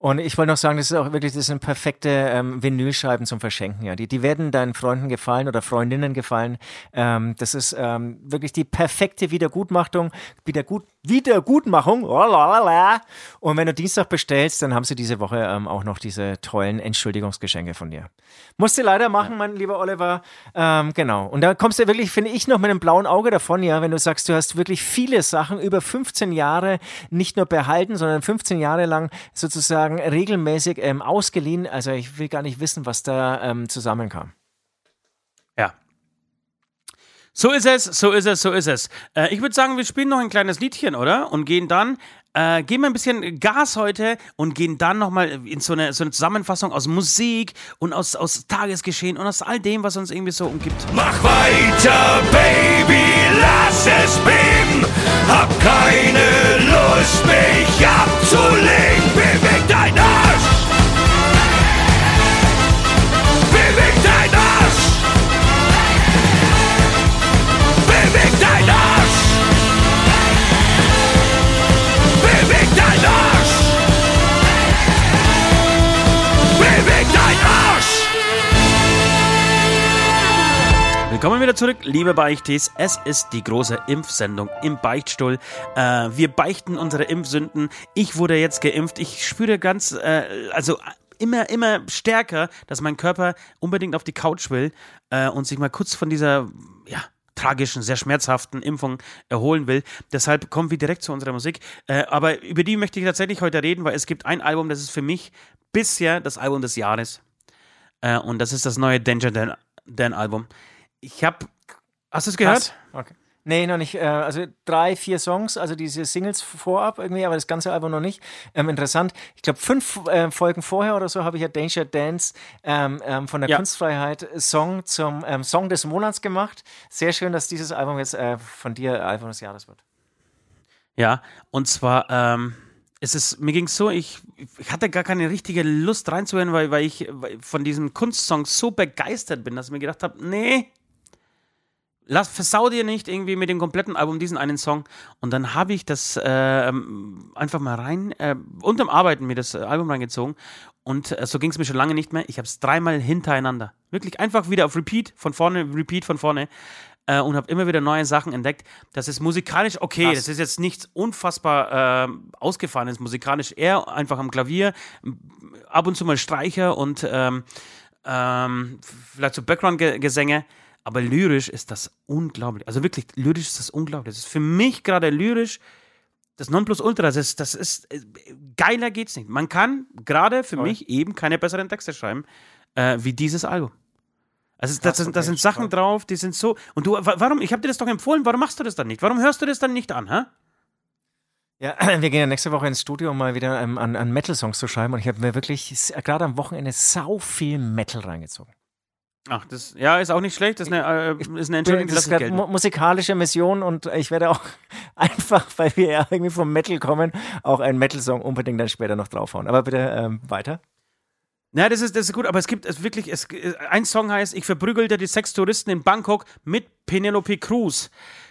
Und ich wollte noch sagen, das ist auch wirklich, das sind perfekte ähm, Vinylscheiben zum Verschenken. Ja. Die, die werden deinen Freunden gefallen oder Freundinnen gefallen. Ähm, das ist ähm, wirklich die perfekte Wiedergutmachung. Wiedergut, Wiedergutmachung. Und wenn du Dienstag bestellst, dann haben sie diese Woche ähm, auch noch diese tollen Entschuldigungsgeschenke von dir. Musst du leider machen, mein lieber Oliver. Ähm, genau. Und da kommst du wirklich, finde ich, noch mit einem blauen Auge davon, ja, wenn du sagst, du hast wirklich viele Sachen über 15 Jahre nicht nur behalten, sondern 15 Jahre lang sozusagen regelmäßig ähm, ausgeliehen. Also ich will gar nicht wissen, was da ähm, zusammenkam. Ja. So ist es, so ist es, so ist es. Äh, ich würde sagen, wir spielen noch ein kleines Liedchen, oder? Und gehen dann, äh, geben ein bisschen Gas heute und gehen dann nochmal in so eine, so eine Zusammenfassung aus Musik und aus, aus Tagesgeschehen und aus all dem, was uns irgendwie so umgibt. Mach weiter, Baby, lass es beben. Hab keine Lust, mich abzulegen. Beweg dein Arsch. Willkommen wieder zurück, liebe Beichtis. Es ist die große Impfsendung im Beichtstuhl. Äh, wir beichten unsere Impfsünden. Ich wurde jetzt geimpft. Ich spüre ganz, äh, also immer, immer stärker, dass mein Körper unbedingt auf die Couch will äh, und sich mal kurz von dieser, ja, tragischen, sehr schmerzhaften Impfung erholen will. Deshalb kommen wir direkt zu unserer Musik. Äh, aber über die möchte ich tatsächlich heute reden, weil es gibt ein Album, das ist für mich bisher das Album des Jahres. Äh, und das ist das neue Danger Dan, Dan Album. Ich habe. Hast du es gehört? Okay. Nee, noch nicht. Äh, also drei, vier Songs, also diese Singles vorab irgendwie, aber das ganze Album noch nicht. Ähm, interessant. Ich glaube, fünf äh, Folgen vorher oder so habe ich ja Danger Dance ähm, ähm, von der Ja. Kunstfreiheit Song zum ähm, Song des Monats gemacht. Sehr schön, dass dieses Album jetzt äh, von dir Album des Jahres wird. Ja, und zwar, ähm, es ist, mir ging es so, ich, ich hatte gar keine richtige Lust reinzuhören, weil, weil ich weil von diesem Kunstsong so begeistert bin, dass ich mir gedacht habe, nee, lass, versau dir nicht irgendwie mit dem kompletten Album diesen einen Song. Und dann habe ich das ähm, einfach mal rein, äh, unterm Arbeiten mir das äh, Album reingezogen. Und äh, so ging es mir schon lange nicht mehr. Ich habe es dreimal hintereinander. Wirklich einfach wieder auf Repeat, von vorne, Repeat, von vorne. Äh, und habe immer wieder neue Sachen entdeckt. Das ist musikalisch okay. Krass. Das ist jetzt nichts unfassbar äh, ausgefahrenes. Musikalisch eher einfach am Klavier, ab und zu mal Streicher und ähm, ähm, vielleicht so Background-Gesänge. Aber lyrisch ist das unglaublich. Also wirklich, lyrisch ist das unglaublich. Das ist für mich gerade lyrisch das Nonplusultra. Das ist, das ist äh, geiler geht's nicht. Man kann gerade für Toll. mich eben keine besseren Texte schreiben äh, wie dieses Album. Also das, das, das sind Sachen drauf, die sind so. Und du, warum? Ich habe dir das doch empfohlen. Warum machst du das dann nicht? Warum hörst du das dann nicht an, hä? Ja, wir gehen ja nächste Woche ins Studio, um mal wieder ähm, an, an Metal-Songs zu schreiben. Und ich habe mir wirklich gerade am Wochenende sau viel Metal reingezogen. Ach, das ja ist auch nicht schlecht. Das ist eine, äh, ist eine Entschuldigung, das ist mu musikalische Mission und ich werde auch einfach, weil wir ja irgendwie vom Metal kommen, auch einen Metal-Song unbedingt dann später noch draufhauen. Aber bitte ähm, weiter. Ja, das ist, das ist gut, aber es gibt es wirklich, es, ein Song heißt, ich verprügelte die Sextouristen in Bangkok mit Penelope Cruz.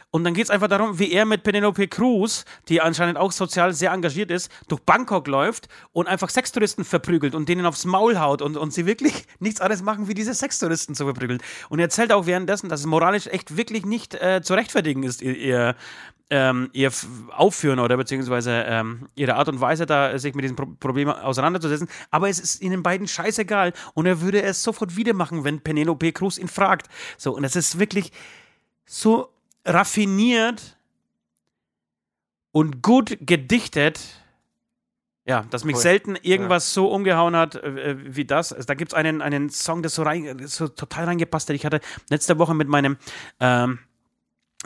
Und dann geht es einfach darum, wie er mit Penelope Cruz, die anscheinend auch sozial sehr engagiert ist, durch Bangkok läuft und einfach Sextouristen verprügelt und denen aufs Maul haut und, und sie wirklich nichts anderes machen, wie diese Sextouristen zu verprügeln. Und er erzählt auch währenddessen, dass es moralisch echt wirklich nicht äh, zu rechtfertigen ist, ihr, ihr, ähm, ihr Aufführen oder beziehungsweise ähm, ihre Art und Weise, da sich mit diesem Pro Problem auseinanderzusetzen. Aber es ist ihnen beiden scheißegal und er würde es sofort wieder machen, wenn Penelope Cruz ihn fragt. So, und es ist wirklich so raffiniert und gut gedichtet. Ja, dass mich cool. selten irgendwas ja. so umgehauen hat äh, äh wie das. Also, da gibt es einen, einen Song, der so, rein, so total reingepasst hat. Ich hatte letzte Woche mit meinem ähm,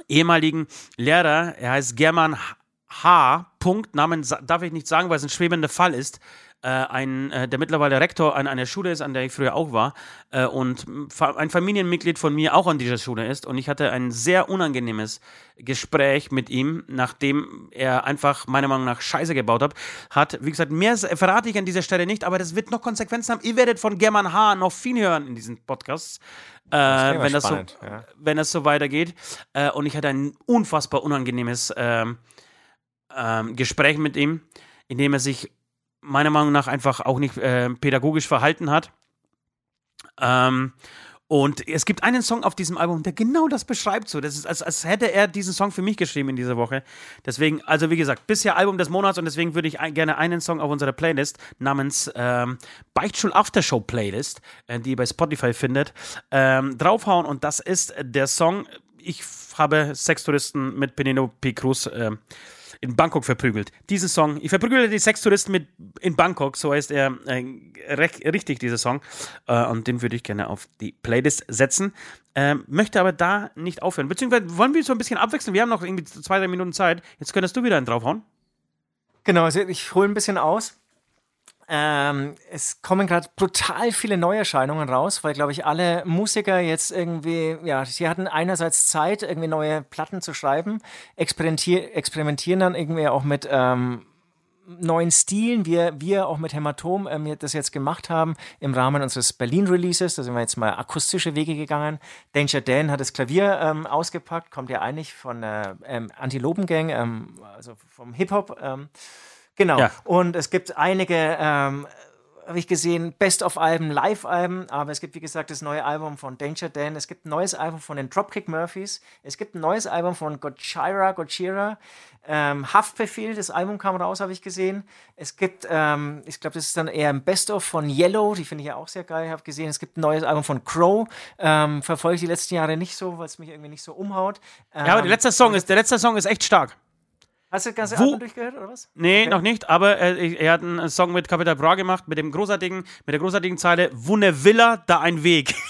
ehemaligen Lehrer, er heißt German H. Punkt, Namen darf ich nicht sagen, weil es ein schwebender Fall ist. Äh, ein, äh, der mittlerweile Rektor an einer Schule ist, an der ich früher auch war, äh, und ein Familienmitglied von mir auch an dieser Schule ist. Und ich hatte ein sehr unangenehmes Gespräch mit ihm, nachdem er einfach meiner Meinung nach Scheiße gebaut hat. hat. Wie gesagt, mehr verrate ich an dieser Stelle nicht, aber das wird noch Konsequenzen haben. Ihr werdet von German H. noch viel hören in diesen Podcasts. Äh, wenn, das so, ja. wenn das so weitergeht. Äh, und ich hatte ein unfassbar unangenehmes ähm, Gespräch mit ihm, in dem er sich meiner Meinung nach einfach auch nicht äh, pädagogisch verhalten hat. Ähm, und es gibt einen Song auf diesem Album, der genau das beschreibt. So, das ist, als, als hätte er diesen Song für mich geschrieben in dieser Woche. Deswegen, also wie gesagt, bisher Album des Monats und deswegen würde ich ein, gerne einen Song auf unserer Playlist namens ähm, Beichtschul Aftershow Playlist, äh, die ihr bei Spotify findet, ähm, draufhauen. Und das ist der Song. Ich habe Sextouristen mit Penelope Cruz. Äh, in Bangkok verprügelt. Diesen Song, ich verprügelte die Sextouristen mit in Bangkok, so heißt er äh, recht, richtig, dieser Song. Äh, und den würde ich gerne auf die Playlist setzen. Äh, möchte aber da nicht aufhören. Beziehungsweise wollen wir so ein bisschen abwechseln? Wir haben noch irgendwie zwei, drei Minuten Zeit. Jetzt könntest du wieder einen draufhauen. Genau, also ich hole ein bisschen aus. Ähm, es kommen gerade brutal viele Neuerscheinungen raus, weil, glaube ich, alle Musiker jetzt irgendwie, ja, sie hatten einerseits Zeit, irgendwie neue Platten zu schreiben, experimentier experimentieren dann irgendwie auch mit ähm, neuen Stilen, wie wir auch mit Hämatom ähm, das jetzt gemacht haben im Rahmen unseres Berlin-Releases. Da sind wir jetzt mal akustische Wege gegangen. Danger Dan hat das Klavier ähm, ausgepackt, kommt ja eigentlich von der ähm, Antilopen-Gang, ähm, also vom Hip-Hop. Ähm, Genau. Ja. Und es gibt einige, ähm, habe ich gesehen, Best-of-Alben, Live-Alben, aber es gibt, wie gesagt, das neue Album von Danger Dan, es gibt ein neues Album von den Dropkick Murphys, es gibt ein neues Album von Gojira, Gojira, ähm, Haftbefehl, das Album kam raus, habe ich gesehen. Es gibt, ähm, ich glaube, das ist dann eher ein Best-of von Yellow, die finde ich ja auch sehr geil, habe gesehen. Es gibt ein neues Album von Crow, ähm, verfolge ich die letzten Jahre nicht so, weil es mich irgendwie nicht so umhaut. ja, aber der letzte ähm, Song ist, der letzte Song ist echt stark. Hast du das ganze Wo? Album durchgehört oder was? Nee, okay. noch nicht, aber er, er, hat einen Song mit Capital Bra gemacht, mit dem großartigen, mit der großartigen Zeile Wo ne Villa, da ein Weg.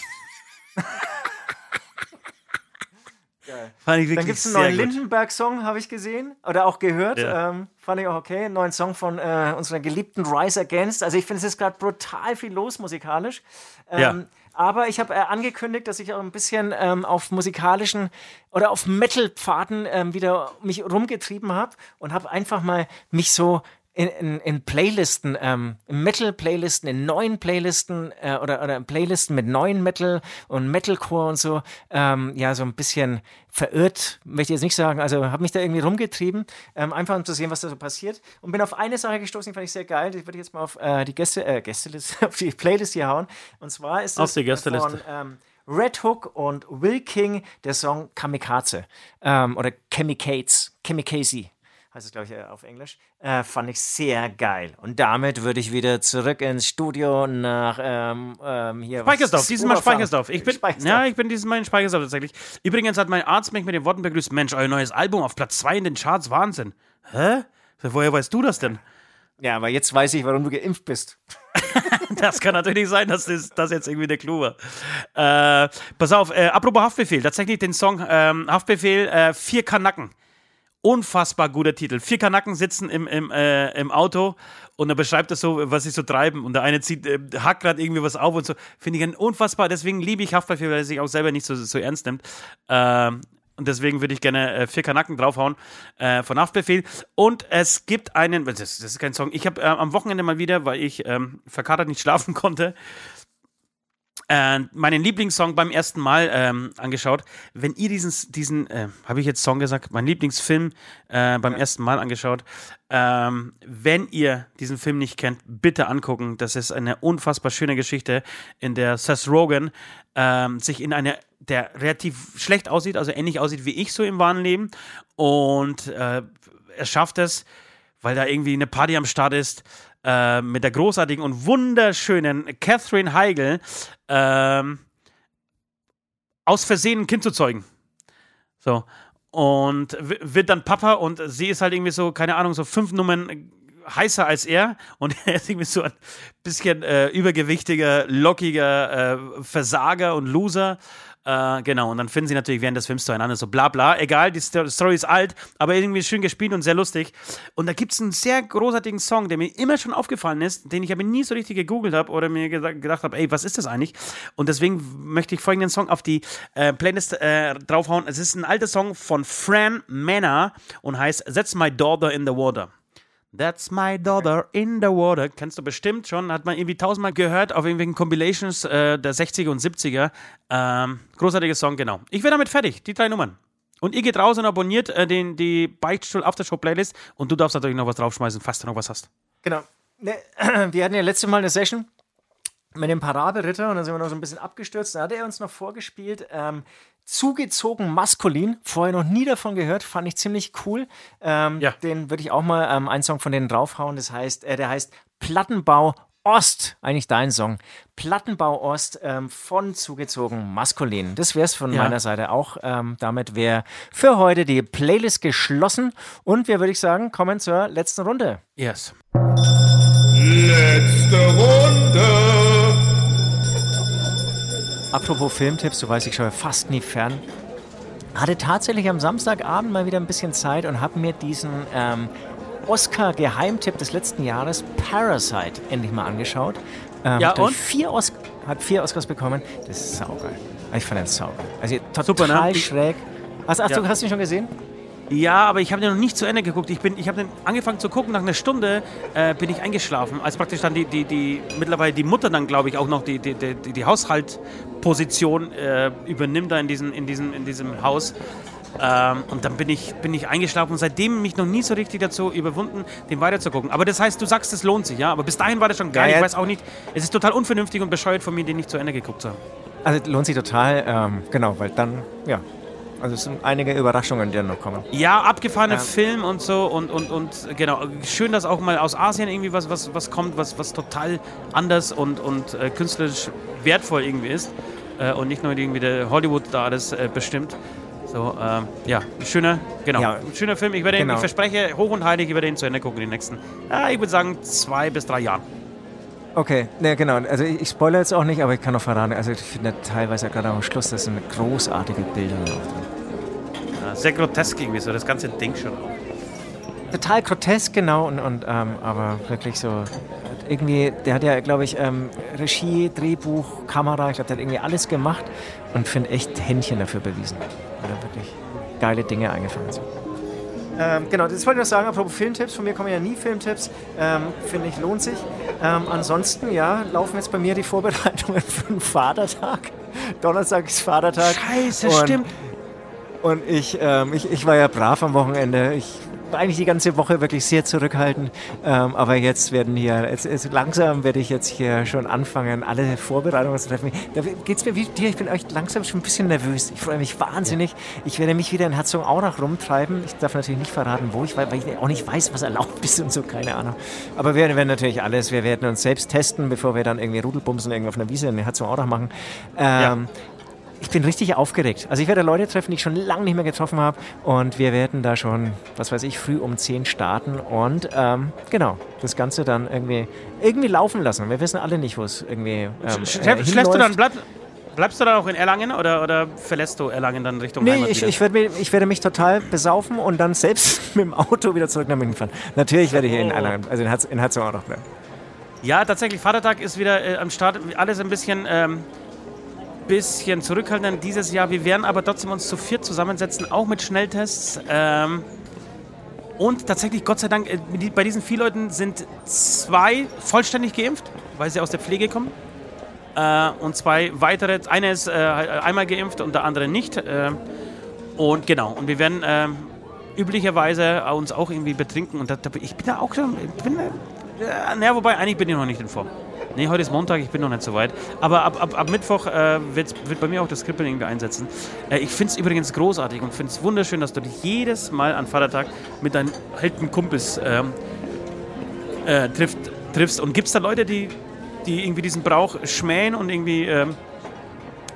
Geil. Fand ich Dann gibt es einen neuen Lindenberg-Song, habe ich gesehen oder auch gehört. Ja. Ähm, fand ich auch okay. Einen neuen Song von äh, unserer geliebten Rise Against. Also ich finde, es ist gerade brutal viel los musikalisch. Ähm, ja. Aber ich habe äh, angekündigt, dass ich auch ein bisschen ähm, auf musikalischen oder auf Metal-Pfaden ähm, wieder mich rumgetrieben habe und habe einfach mal mich so in, in, in Playlisten, ähm, Metal-Playlisten, in neuen Playlisten äh, oder, oder Playlisten mit neuen Metal und Metalcore und so, ähm, ja, so ein bisschen verirrt, möchte ich jetzt nicht sagen. Also habe mich da irgendwie rumgetrieben, ähm, einfach um zu sehen, was da so passiert. Und bin auf eine Sache gestoßen, die fand ich sehr geil. Die würde ich jetzt mal auf äh, die Gäste, äh, Gästeliste, auf die Playlist hier hauen. Und zwar ist das von ähm, Red Hook und Will King der Song Kamikaze ähm, oder Chemicates, Chemikaze heißt es, glaube ich, äh, auf Englisch. Äh, fand ich sehr geil. Und damit würde ich wieder zurück ins Studio nach ähm, ähm, hier. Speichersdorf, diesmal Speichersdorf. Ich bin, Speichersdorf. Ja, ich bin dieses Mal in Speichersdorf tatsächlich. Übrigens hat mein Arzt mich mit den Worten begrüßt: Mensch, euer neues Album auf Platz 2 in den Charts, Wahnsinn. Hä? Woher weißt du das denn? Ja, aber jetzt weiß ich, warum du geimpft bist. das kann natürlich sein, dass das, das jetzt irgendwie der Clou war. Äh, pass auf, äh, apropos Haftbefehl, tatsächlich den Song ähm, Haftbefehl, äh, vier Kanacken. Unfassbar guter Titel. Vier Kanacken sitzen im, im, äh, im Auto und er beschreibt das so, was sie so treiben. Und der eine zieht, äh, hackt gerade irgendwie was auf und so. Finde ich unfassbar. Deswegen liebe ich Haftbefehl, weil er sich auch selber nicht so, so ernst nimmt. Ähm, und deswegen würde ich gerne äh, vier Kanacken draufhauen äh, von Haftbefehl. Und es gibt einen, das, das ist kein Song, ich habe äh, am Wochenende mal wieder, weil ich ähm, verkatert nicht schlafen konnte, äh, meinen Lieblingssong beim ersten Mal ähm, angeschaut. Wenn ihr diesen, diesen äh, habe ich jetzt Song gesagt, mein Lieblingsfilm äh, beim ja. ersten Mal angeschaut. Ähm, wenn ihr diesen Film nicht kennt, bitte angucken. Das ist eine unfassbar schöne Geschichte, in der Seth Rogen ähm, sich in eine, der relativ schlecht aussieht, also ähnlich aussieht wie ich so im wahren Leben. Und äh, er schafft es, weil da irgendwie eine Party am Start ist, äh, mit der großartigen und wunderschönen Catherine Heigl ähm, aus Versehen ein Kind zu zeugen. So. Und wird dann Papa und sie ist halt irgendwie so, keine Ahnung, so fünf Nummern heißer als er und er ist irgendwie so ein bisschen äh, übergewichtiger, lockiger äh, Versager und Loser. Äh, genau, und dann finden sie natürlich während des Films zueinander so bla bla. Egal, die Story ist alt, aber irgendwie schön gespielt und sehr lustig. Und da gibt es einen sehr großartigen Song, der mir immer schon aufgefallen ist, den ich aber nie so richtig gegoogelt habe oder mir gedacht habe, ey, was ist das eigentlich? Und deswegen möchte ich folgenden Song auf die äh, Playlist äh, draufhauen. Es ist ein alter Song von Fran Manor und heißt That's My Daughter in the Water. That's my daughter in the water. Kennst du bestimmt schon. Hat man irgendwie tausendmal gehört auf irgendwelchen Compilations äh, der 60er und 70er. Ähm, großartiger Song, genau. Ich bin damit fertig. Die drei Nummern. Und ihr geht raus und abonniert äh, den, die Beichtstuhl Aftershow Playlist. Und du darfst natürlich noch was draufschmeißen, falls du noch was hast. Genau. Ne, wir hatten ja letzte Mal eine Session mit dem Parabelritter und dann sind wir noch so ein bisschen abgestürzt. Da hat er uns noch vorgespielt. Ähm, zugezogen maskulin. Vorher noch nie davon gehört, fand ich ziemlich cool. Ähm, ja. Den würde ich auch mal ähm, einen Song von denen draufhauen. Das heißt, äh, der heißt Plattenbau Ost, eigentlich dein Song. Plattenbau Ost ähm, von zugezogen maskulin. Das wäre es von ja. meiner Seite auch. Ähm, damit wäre für heute die Playlist geschlossen und wir würde ich sagen, kommen zur letzten Runde. Yes. Letzte Runde. Apropos Filmtipps, du weißt, ich schaue fast nie fern. Hatte tatsächlich am Samstagabend mal wieder ein bisschen Zeit und habe mir diesen ähm, Oscar-Geheimtipp des letzten Jahres, Parasite, endlich mal angeschaut. Ähm, ja, und? Vier Os hat vier Oscars bekommen. Das ist saugeil. Ich fand den saugeil. Also total Super, ne? schräg. Hast, hast, ja. du, hast du ihn schon gesehen? Ja, aber ich habe den noch nicht zu Ende geguckt. Ich, ich habe den angefangen zu gucken, nach einer Stunde äh, bin ich eingeschlafen, als praktisch dann die, die, die mittlerweile die Mutter dann, glaube ich, auch noch die, die, die, die Haushaltposition äh, übernimmt da in, diesen, in, diesen, in diesem Haus. Ähm, und dann bin ich, bin ich eingeschlafen und seitdem mich noch nie so richtig dazu überwunden, den weiterzugucken. Aber das heißt, du sagst, es lohnt sich, ja? Aber bis dahin war das schon geil. Ja, ich weiß auch nicht, es ist total unvernünftig und bescheuert von mir, den nicht zu Ende geguckt zu haben. Also lohnt sich total, ähm, genau, weil dann, ja, also es sind einige Überraschungen, die dann noch kommen. Ja, abgefahrene ja. Film und so und, und, und genau. Schön, dass auch mal aus Asien irgendwie was, was, was kommt, was, was total anders und, und äh, künstlerisch wertvoll irgendwie ist. Äh, und nicht nur irgendwie der Hollywood da alles äh, bestimmt. So, ähm, ja, schöner, genau, ja. schöner Film. Ich werde genau. ihn, ich verspreche, hoch und heilig, ich werde ihn zu Ende gucken in den nächsten, ja, ich würde sagen, zwei bis drei Jahren. Okay, ne, genau. Also ich, ich spoilere jetzt auch nicht, aber ich kann noch verraten. Also ich finde teilweise gerade am Schluss, das sind großartige Bilder drauf Ja, sehr grotesk irgendwie so, das ganze Ding schon auch. Total grotesk, genau, und, und ähm, aber wirklich so irgendwie, der hat ja, glaube ich, ähm, Regie, Drehbuch, Kamera, ich glaube, der hat irgendwie alles gemacht und finde echt Händchen dafür bewiesen. Oder wirklich geile Dinge eingefangen sind. Ähm, genau, das wollte ich noch sagen, apropos Filmtipps, von mir kommen ja nie Filmtipps, ähm, finde ich, lohnt sich. Ähm, ansonsten, ja, laufen jetzt bei mir die Vorbereitungen für den Vatertag. Donnerstag ist Vatertag. Scheiße, und, stimmt. Und ich, ähm, ich, ich war ja brav am Wochenende. Ich eigentlich die ganze Woche wirklich sehr zurückhaltend. Ähm, aber jetzt werden hier, jetzt, jetzt langsam werde ich jetzt hier schon anfangen, alle Vorbereitungen zu treffen. Da geht es mir wie dir, ich bin echt langsam schon ein bisschen nervös. Ich freue mich wahnsinnig. Ich werde mich wieder in Herzogenaurach rumtreiben. Ich darf natürlich nicht verraten, wo ich, weil, weil ich auch nicht weiß, was erlaubt ist und so, keine Ahnung. Aber wir werden natürlich alles, wir werden uns selbst testen, bevor wir dann irgendwie Rudelbumsen irgendwo auf einer Wiese in Herzogenaurach machen. Ähm, ja. Ich bin richtig aufgeregt. Also ich werde Leute treffen, die ich schon lange nicht mehr getroffen habe. Und wir werden da schon, was weiß ich, früh um 10 starten. Und ähm, genau, das Ganze dann irgendwie, irgendwie laufen lassen. Wir wissen alle nicht, wo es irgendwie ähm, äh, Schläfst du dann, bleib, bleibst du dann auch in Erlangen oder, oder verlässt du Erlangen dann Richtung nee, Heimat ich, ich, werde, ich werde mich total besaufen und dann selbst mit dem Auto wieder zurück nach München fahren. Natürlich werde ich hier in oh. Erlangen, also in, Herz, in Herzogenaurach bleiben. Ja, tatsächlich, Vatertag ist wieder äh, am Start. Alles ein bisschen... Ähm bisschen zurückhaltend dieses Jahr. Wir werden aber trotzdem uns zu viert zusammensetzen, auch mit Schnelltests. Ähm, und tatsächlich, Gott sei Dank, äh, bei diesen vier Leuten sind zwei vollständig geimpft, weil sie aus der Pflege kommen. Äh, und zwei weitere, einer ist äh, einmal geimpft und der andere nicht. Äh, und genau, und wir werden äh, üblicherweise uns auch irgendwie betrinken. Und da, ich bin da auch schon, ich bin, äh, naja, wobei, eigentlich bin ich noch nicht in Form. Nee, heute ist Montag, ich bin noch nicht so weit. Aber ab, ab, ab Mittwoch äh, wird, wird bei mir auch das Kribbeln irgendwie einsetzen. Äh, ich finde es übrigens großartig und finde es wunderschön, dass du dich jedes Mal an Vatertag mit deinen alten Kumpels ähm, äh, trifft, triffst. Und gibt es da Leute, die, die irgendwie diesen Brauch schmähen und irgendwie ähm,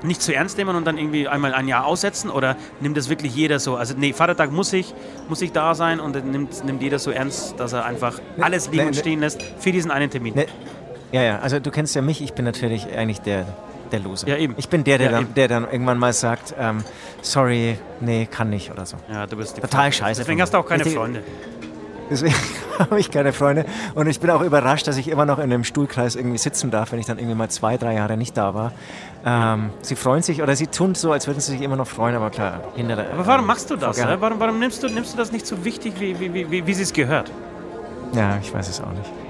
nicht zu ernst nehmen und dann irgendwie einmal ein Jahr aussetzen? Oder nimmt das wirklich jeder so? Also, nee, Vatertag muss ich, muss ich da sein und nimmt, nimmt jeder so ernst, dass er einfach alles liegen und stehen lässt für diesen einen Termin. Ja, ja, also du kennst ja mich, ich bin natürlich eigentlich der, der Loser. Ja, eben. Ich bin der, der, ja, dann, der dann irgendwann mal sagt, ähm, sorry, nee, kann nicht oder so. Ja, du bist Total scheiße. Deswegen hast du auch keine Richtig, Freunde. Deswegen habe ich keine Freunde. Und ich bin auch überrascht, dass ich immer noch in einem Stuhlkreis irgendwie sitzen darf, wenn ich dann irgendwie mal zwei, drei Jahre nicht da war. Ähm, sie freuen sich oder sie tun so, als würden sie sich immer noch freuen, aber klar, hinter der. Aber warum machst du das? Äh? Warum, warum nimmst, du, nimmst du das nicht so wichtig, wie, wie, wie, wie, wie es gehört? Ja, ich weiß es auch nicht.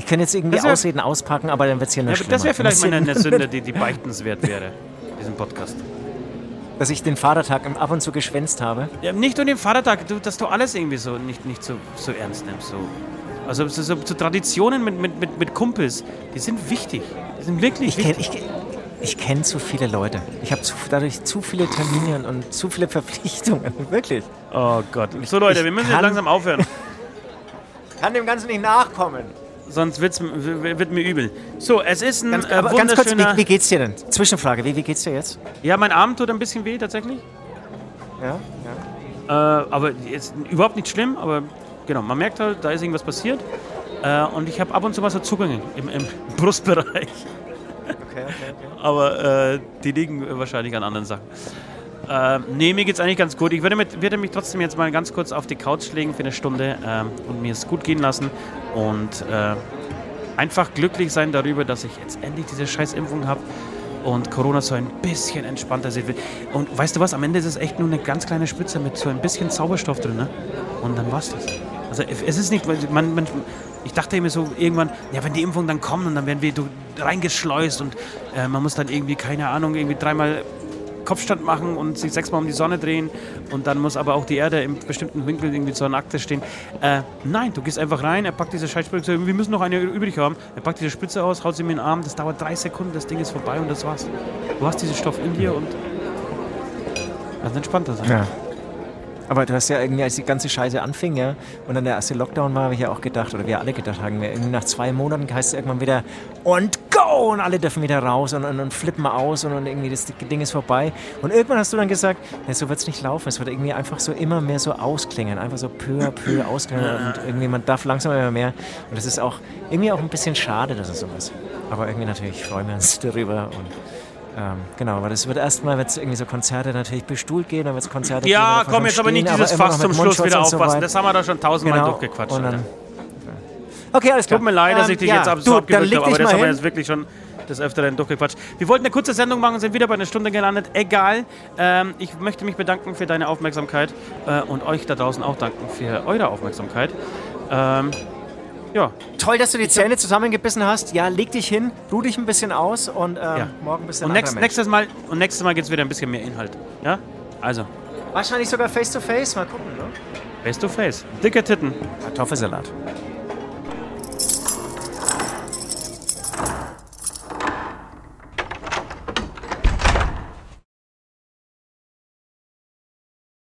Ich kann jetzt irgendwie wär, Ausreden auspacken, aber dann wird es hier nicht ja, Das wäre vielleicht mal eine Sünde, die, die beichtenswert wäre, diesen Podcast. Dass ich den Vatertag ab und zu geschwänzt habe? Ja, nicht nur den Vatertag, du, dass du alles irgendwie so nicht, nicht so, so ernst nimmst. So. Also so, so, so Traditionen mit, mit, mit, mit, Kumpels, die sind wichtig. Die sind wirklich ich wichtig. Kenn, ich, ich kenne zu viele Leute. Ich habe dadurch zu viele Termine und zu viele Verpflichtungen. Wirklich. Oh Gott. So Leute, ich wir müssen jetzt langsam aufhören. kann dem Ganzen nicht nachkommen sonst wird's, wird mir übel. So, es ist ein ganz, äh, aber ganz kurz, wie, wie, geht's dir denn? Zwischenfrage, wie, wie geht's dir jetzt? Ja, mein Arm tut ein bisschen weh tatsächlich. Ja, ja. Äh, aber jetzt überhaupt nicht schlimm, aber genau, man merkt halt, da ist irgendwas passiert. Äh, und ich habe ab und zu was so Zugänge im, im Brustbereich. Okay, okay, okay. aber äh, die liegen wahrscheinlich an anderen Sachen. Äh, nee, mir geht's eigentlich ganz gut. Ich würde, mit, würde, mich trotzdem jetzt mal ganz kurz auf die Couch legen für eine Stunde äh, und mir es gut gehen lassen und äh, einfach glücklich sein darüber, dass ich jetzt endlich diese scheiß Impfung habe und Corona so ein bisschen entspannter sieht. Und weißt du was, am Ende ist es echt nur eine ganz kleine Spritze mit so ein bisschen Zauberstoff drin, ne? Und dann war's das. Also es ist nicht, man, man, ich dachte immer so irgendwann, ja, wenn die Impfungen dann kommen und dann werden wir reingeschleust und äh, man muss dann irgendwie, keine Ahnung, irgendwie dreimal Kopfstand machen und sich sechsmal um die Sonne drehen und dann muss aber auch die Erde im bestimmten Winkel irgendwie zur Akte stehen. Äh, nein, du gehst einfach rein, er packt diese Scheißspritze, wir müssen noch eine übrig haben. Er packt diese Spritze aus, haut sie mir in den Arm, das dauert drei Sekunden, das Ding ist vorbei und das war's. Du hast diesen Stoff in dir und ganz entspannter sein. Ja. Aber du hast ja irgendwie, als die ganze Scheiße anfing, ja, und dann der erste Lockdown war, habe ich ja auch gedacht, oder wir alle gedacht haben, irgendwie nach zwei Monaten heißt es irgendwann wieder und go! Und alle dürfen wieder raus und, und, und flippen aus und, und, irgendwie das Ding ist vorbei. Und irgendwann hast du dann gesagt, ja, so wird es nicht laufen. Es wird irgendwie einfach so immer mehr so ausklingen, einfach so peu à peu ausklingen und irgendwie man darf langsam immer mehr. Und das ist auch irgendwie auch ein bisschen schade, dass es so ist. Aber irgendwie natürlich freuen wir uns darüber und ähm, genau, aber das wird erstmal, wird es irgendwie so Konzerte natürlich bestuhlt gehen, dann wird es Konzerte Ja, komm, jetzt aber nicht dieses Fass zum Schluss wieder aufpassen. So das haben wir da schon tausendmal genau. durchgequatscht. Dann, okay, alles klar. Tut mir leid, dass ich dich ähm, ja, jetzt so habe, aber das haben wir jetzt wirklich schon des Öfteren durchgequatscht. Wir wollten eine kurze Sendung machen sind wieder bei einer Stunde gelandet. Egal. Ähm, ich möchte mich bedanken für deine Aufmerksamkeit äh, und euch da draußen auch danken für eure Aufmerksamkeit. Ähm, ja. Toll, dass du die Zähne zusammengebissen hast. Ja, leg dich hin, ruh dich ein bisschen aus und ähm, ja. morgen ein bisschen und nächst, nächstes Mal Und nächstes Mal gibt es wieder ein bisschen mehr Inhalt. Ja? Also. Wahrscheinlich sogar face to face. Mal gucken, ne? Face to face. Dicke Titten. Kartoffelsalat.